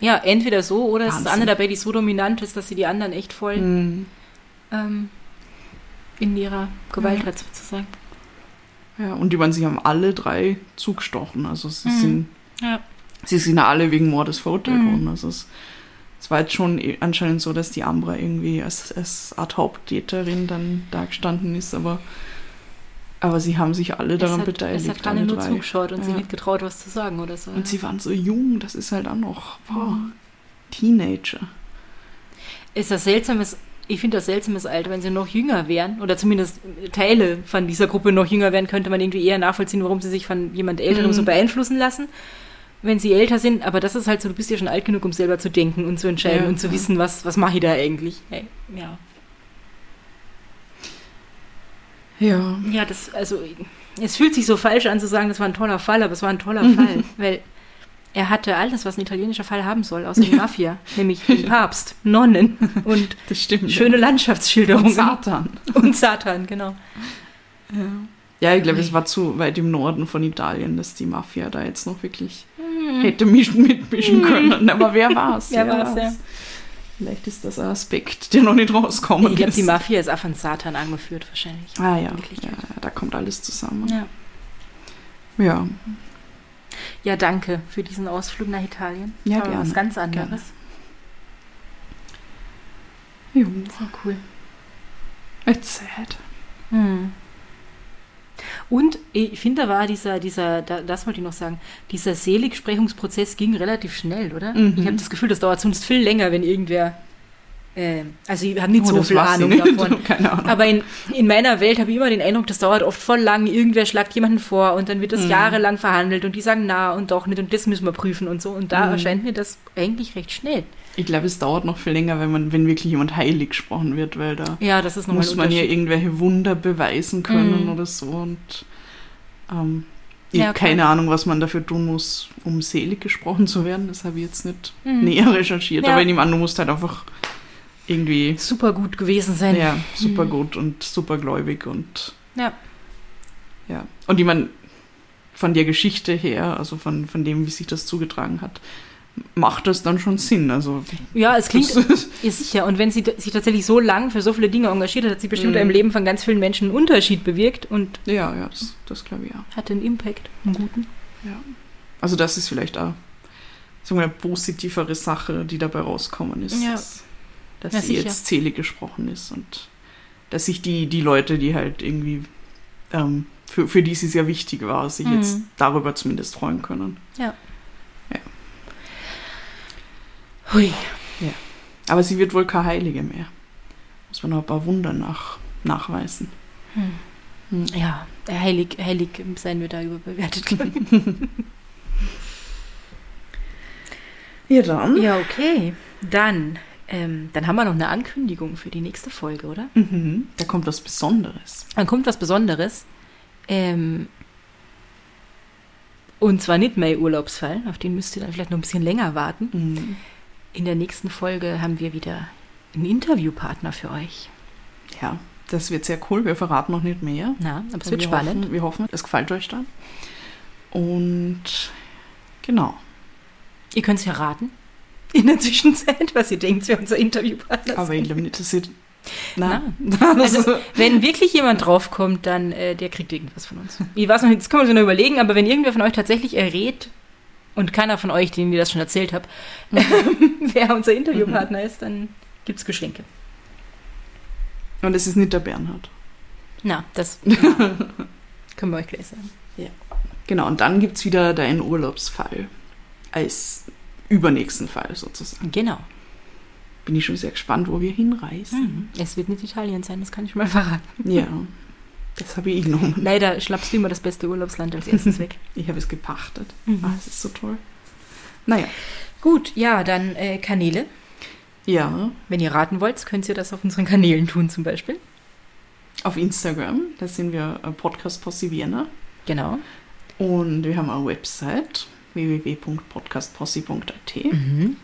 [SPEAKER 3] Ja, entweder so oder es ist
[SPEAKER 1] Wahnsinn.
[SPEAKER 3] eine dabei, die so dominant ist, dass sie die anderen echt voll
[SPEAKER 1] Mhm.
[SPEAKER 3] Ähm, in ihrer Gewalt
[SPEAKER 1] Ja.
[SPEAKER 3] sozusagen.
[SPEAKER 1] Ja, und die waren, sie haben alle drei zugestochen. Also sie
[SPEAKER 3] Mhm.
[SPEAKER 1] sind
[SPEAKER 3] Ja.
[SPEAKER 1] sie sind alle wegen Mordes verurteilt
[SPEAKER 3] Mhm.
[SPEAKER 1] worden. Also es, es war jetzt schon eh anscheinend so, dass die Ambra irgendwie als, als Art Haupttäterin dann dagestanden ist, aber, aber sie haben sich alle daran
[SPEAKER 3] es hat,
[SPEAKER 1] beteiligt.
[SPEAKER 3] Es hat
[SPEAKER 1] alle
[SPEAKER 3] nur
[SPEAKER 1] drei.
[SPEAKER 3] zugeschaut und sie
[SPEAKER 1] Ja.
[SPEAKER 3] nicht getraut, was zu sagen oder so.
[SPEAKER 1] Und sie waren so jung, das ist halt auch noch wow,
[SPEAKER 3] Mhm.
[SPEAKER 1] Teenager.
[SPEAKER 3] ist das seltsames, ich finde das seltsames Alter, wenn sie noch jünger wären, oder zumindest Teile von dieser Gruppe noch jünger wären, könnte man irgendwie eher nachvollziehen, warum sie sich von jemand Älterem
[SPEAKER 1] Mhm.
[SPEAKER 3] so beeinflussen lassen, wenn sie älter sind. Aber das ist halt so, du bist ja schon alt genug, um selber zu denken und zu entscheiden
[SPEAKER 1] Ja,
[SPEAKER 3] und zu wissen, was, was mache ich da eigentlich. Hey, ja.
[SPEAKER 1] Ja.
[SPEAKER 3] Ja, das, also, es fühlt sich so falsch an zu sagen, das war ein toller Fall, aber es war ein toller Fall, weil er hatte alles, was ein italienischer Fall haben soll, außer die Mafia, nämlich den Papst, Nonnen [LAUGHS] und
[SPEAKER 1] stimmt.
[SPEAKER 3] schöne
[SPEAKER 1] ja.
[SPEAKER 3] Landschaftsschilderungen.
[SPEAKER 1] Und Satan.
[SPEAKER 3] Und Satan, genau.
[SPEAKER 1] Ja, ich glaube, es war zu weit im Norden von Italien, dass die Mafia da jetzt noch wirklich
[SPEAKER 3] Hm.
[SPEAKER 1] hätte mischen, mitmischen können. Aber wer war's? [LAUGHS]
[SPEAKER 3] Wer war's, ja.
[SPEAKER 1] Vielleicht ist das ein Aspekt, der noch nicht rauskommen
[SPEAKER 3] Ich glaube, die Mafia ist auch von Satan angeführt, wahrscheinlich.
[SPEAKER 1] Ah ja,
[SPEAKER 3] Wirklich.
[SPEAKER 1] ja, da kommt alles zusammen.
[SPEAKER 3] Ja.
[SPEAKER 1] Ja,
[SPEAKER 3] ja, danke für diesen Ausflug nach Italien.
[SPEAKER 1] Ja,
[SPEAKER 3] Aber
[SPEAKER 1] gerne,
[SPEAKER 3] Was ganz anderes.
[SPEAKER 1] Jo,
[SPEAKER 3] So cool.
[SPEAKER 1] it's sad.
[SPEAKER 3] Hm. Und ich finde, da war dieser, dieser, da, das wollte ich noch sagen, dieser Seligsprechungsprozess ging relativ schnell, oder?
[SPEAKER 1] Mhm.
[SPEAKER 3] Ich habe das Gefühl, das dauert sonst viel länger, wenn irgendwer. Äh, also, ich habe nicht
[SPEAKER 1] Oh,
[SPEAKER 3] so viel Ahnung davon. [LAUGHS]
[SPEAKER 1] Ahnung.
[SPEAKER 3] Aber in, in meiner Welt habe ich immer den Eindruck, das dauert oft voll lang. Irgendwer schlagt jemanden vor und dann wird das
[SPEAKER 1] Mhm.
[SPEAKER 3] jahrelang verhandelt und die sagen na und doch nicht und das müssen wir prüfen und so. Und da
[SPEAKER 1] Mhm.
[SPEAKER 3] erscheint mir das eigentlich recht schnell.
[SPEAKER 1] Ich glaube, es dauert noch viel länger, wenn man, wenn wirklich jemand heilig gesprochen wird, weil da
[SPEAKER 3] Ja,
[SPEAKER 1] muss man ja irgendwelche Wunder beweisen können
[SPEAKER 3] Mhm.
[SPEAKER 1] oder so. Und ähm, ich
[SPEAKER 3] Ja,
[SPEAKER 1] habe
[SPEAKER 3] klar.
[SPEAKER 1] keine Ahnung, was man dafür tun muss, um selig gesprochen zu werden. Das habe ich jetzt nicht
[SPEAKER 3] Mhm.
[SPEAKER 1] näher recherchiert.
[SPEAKER 3] Ja.
[SPEAKER 1] Aber ich nehme an, du musst halt einfach irgendwie
[SPEAKER 3] Super gut gewesen sein.
[SPEAKER 1] ja, super gut und super gläubig und
[SPEAKER 3] Ja.
[SPEAKER 1] ja. Und ich meine, von der Geschichte her, also von, von dem, wie sich das zugetragen hat, macht das dann schon Sinn. Also
[SPEAKER 3] Ja, es klingt
[SPEAKER 1] das, [LAUGHS]
[SPEAKER 3] ja, sicher. Und wenn sie sich tatsächlich so lang für so viele Dinge engagiert hat, hat sie bestimmt
[SPEAKER 1] Mhm.
[SPEAKER 3] im Leben von ganz vielen Menschen einen Unterschied bewirkt und
[SPEAKER 1] ja, ja, das, das glaube ich ja.
[SPEAKER 3] hatte einen Impact, einen guten.
[SPEAKER 1] Also das ist vielleicht auch wir, eine positivere Sache, die dabei rauskommen ist,
[SPEAKER 3] Ja.
[SPEAKER 1] dass, dass
[SPEAKER 3] Ja,
[SPEAKER 1] sie
[SPEAKER 3] sicher.
[SPEAKER 1] jetzt selig gesprochen ist und dass sich die, die Leute, die halt irgendwie ähm, für, für die es ja wichtig war, sich
[SPEAKER 3] Mhm.
[SPEAKER 1] jetzt darüber zumindest freuen können.
[SPEAKER 3] Hui.
[SPEAKER 1] Aber sie wird wohl keine Heilige mehr. Muss man noch ein paar Wunder nach, nachweisen. Hm.
[SPEAKER 3] Ja, heilig, heilig sein wir da überbewertet. [LAUGHS]
[SPEAKER 1] Ja, dann.
[SPEAKER 3] ja, okay. Dann, ähm, dann haben wir noch eine Ankündigung für die nächste Folge, oder?
[SPEAKER 1] Mhm. Da kommt was Besonderes.
[SPEAKER 3] Dann kommt was Besonderes. Ähm, und zwar nicht mein Urlaubsfall, auf den müsst ihr dann vielleicht noch ein bisschen länger warten.
[SPEAKER 1] Mhm.
[SPEAKER 3] In der nächsten Folge haben wir wieder einen Interviewpartner für euch.
[SPEAKER 1] Ja, das wird sehr cool. Wir verraten noch nicht mehr.
[SPEAKER 3] Na, aber es wird
[SPEAKER 1] wir
[SPEAKER 3] spannend.
[SPEAKER 1] Hoffen, wir hoffen, es gefällt euch dann. Und genau.
[SPEAKER 3] Ihr könnt es ja raten. In der Zwischenzeit, was ihr denkt, wer unser Interviewpartner ist.
[SPEAKER 1] Aber ich glaube nicht, dass ihr.
[SPEAKER 3] Na.
[SPEAKER 1] Nein. [LAUGHS]
[SPEAKER 3] Also, wenn wirklich jemand draufkommt, dann äh, der kriegt irgendwas von uns. Ich weiß noch nicht, das können wir uns noch überlegen, aber wenn irgendwer von euch tatsächlich errät und keiner von euch, denen ihr das schon erzählt habt, [LAUGHS] wer unser Interviewpartner ist, dann gibt es Geschenke.
[SPEAKER 1] Und es ist nicht der Bernhard.
[SPEAKER 3] Na, das ja, [LAUGHS] können wir euch gleich sagen.
[SPEAKER 1] Genau, und dann gibt es wieder deinen Urlaubsfall. Als übernächsten Fall sozusagen.
[SPEAKER 3] Genau.
[SPEAKER 1] Bin ich schon sehr gespannt, wo wir hinreisen.
[SPEAKER 3] Es wird nicht Italien sein, das kann ich mal [LAUGHS] verraten.
[SPEAKER 1] Ja, das habe ich genommen.
[SPEAKER 3] Leider schnappst du immer das beste Urlaubsland als erstes weg. [LAUGHS]
[SPEAKER 1] Ich habe es gepachtet.
[SPEAKER 3] Mhm.
[SPEAKER 1] Ah, es ist so toll. Naja,
[SPEAKER 3] Gut, ja, dann äh, Kanäle.
[SPEAKER 1] ja,
[SPEAKER 3] Wenn ihr raten wollt, könnt ihr das auf unseren Kanälen tun zum Beispiel.
[SPEAKER 1] auf Instagram, da sind wir äh, Podcast Posse Vienna.
[SPEAKER 3] Genau.
[SPEAKER 1] Und wir haben eine Website www.podcastposse.at.
[SPEAKER 3] Mhm.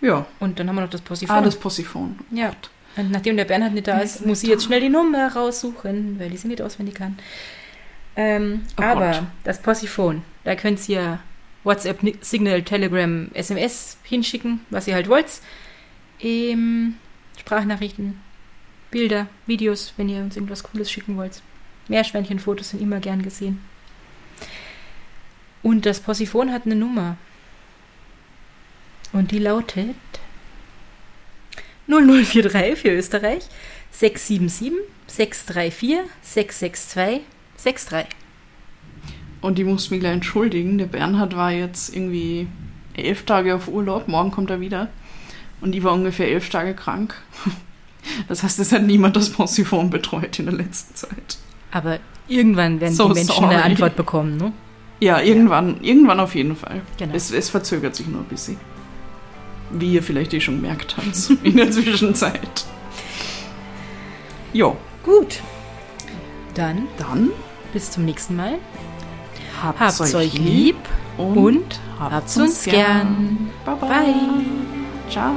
[SPEAKER 1] Ja,
[SPEAKER 3] Und dann haben wir noch das Possiphon.
[SPEAKER 1] ah, das Possiphon.
[SPEAKER 3] Ja. Und nachdem der Bernhard nicht da ist, muss ich jetzt schnell die Nummer raussuchen, weil die sie nicht auswendig kann. Ähm,
[SPEAKER 1] Oh
[SPEAKER 3] aber
[SPEAKER 1] Gott.
[SPEAKER 3] das Possiphon, da könnt ihr WhatsApp, Signal, Telegram, SMS hinschicken, was ihr halt wollt. Ähm, Sprachnachrichten, Bilder, Videos, wenn ihr uns irgendwas Cooles schicken wollt. Meerschweinchenfotos sind immer gern gesehen. Und das Possiphon hat eine Nummer. Und die lautet 0043 für Österreich 677 634 662 63.
[SPEAKER 1] Und ich muss mich gleich entschuldigen, der Bernhard war jetzt irgendwie elf Tage auf Urlaub, morgen kommt er wieder. Und ich war ungefähr elf Tage krank. [LAUGHS] Das heißt, es hat niemand das Pensiphon betreut in der letzten Zeit.
[SPEAKER 3] Aber irgendwann werden
[SPEAKER 1] So
[SPEAKER 3] die Menschen
[SPEAKER 1] sorry.
[SPEAKER 3] eine Antwort bekommen, ne?
[SPEAKER 1] Ja, irgendwann, irgendwann auf jeden Fall.
[SPEAKER 3] Genau.
[SPEAKER 1] Es, es verzögert sich nur ein bisschen. Wie ihr vielleicht eh schon gemerkt habt [LAUGHS] in der Zwischenzeit. Jo,
[SPEAKER 3] Gut. Dann
[SPEAKER 1] dann
[SPEAKER 3] bis zum nächsten Mal.
[SPEAKER 1] habt's,
[SPEAKER 3] Habt's euch lieb und
[SPEAKER 1] habt's
[SPEAKER 3] habt's uns gern.
[SPEAKER 1] Bye bye.
[SPEAKER 3] Bye.
[SPEAKER 1] Ciao.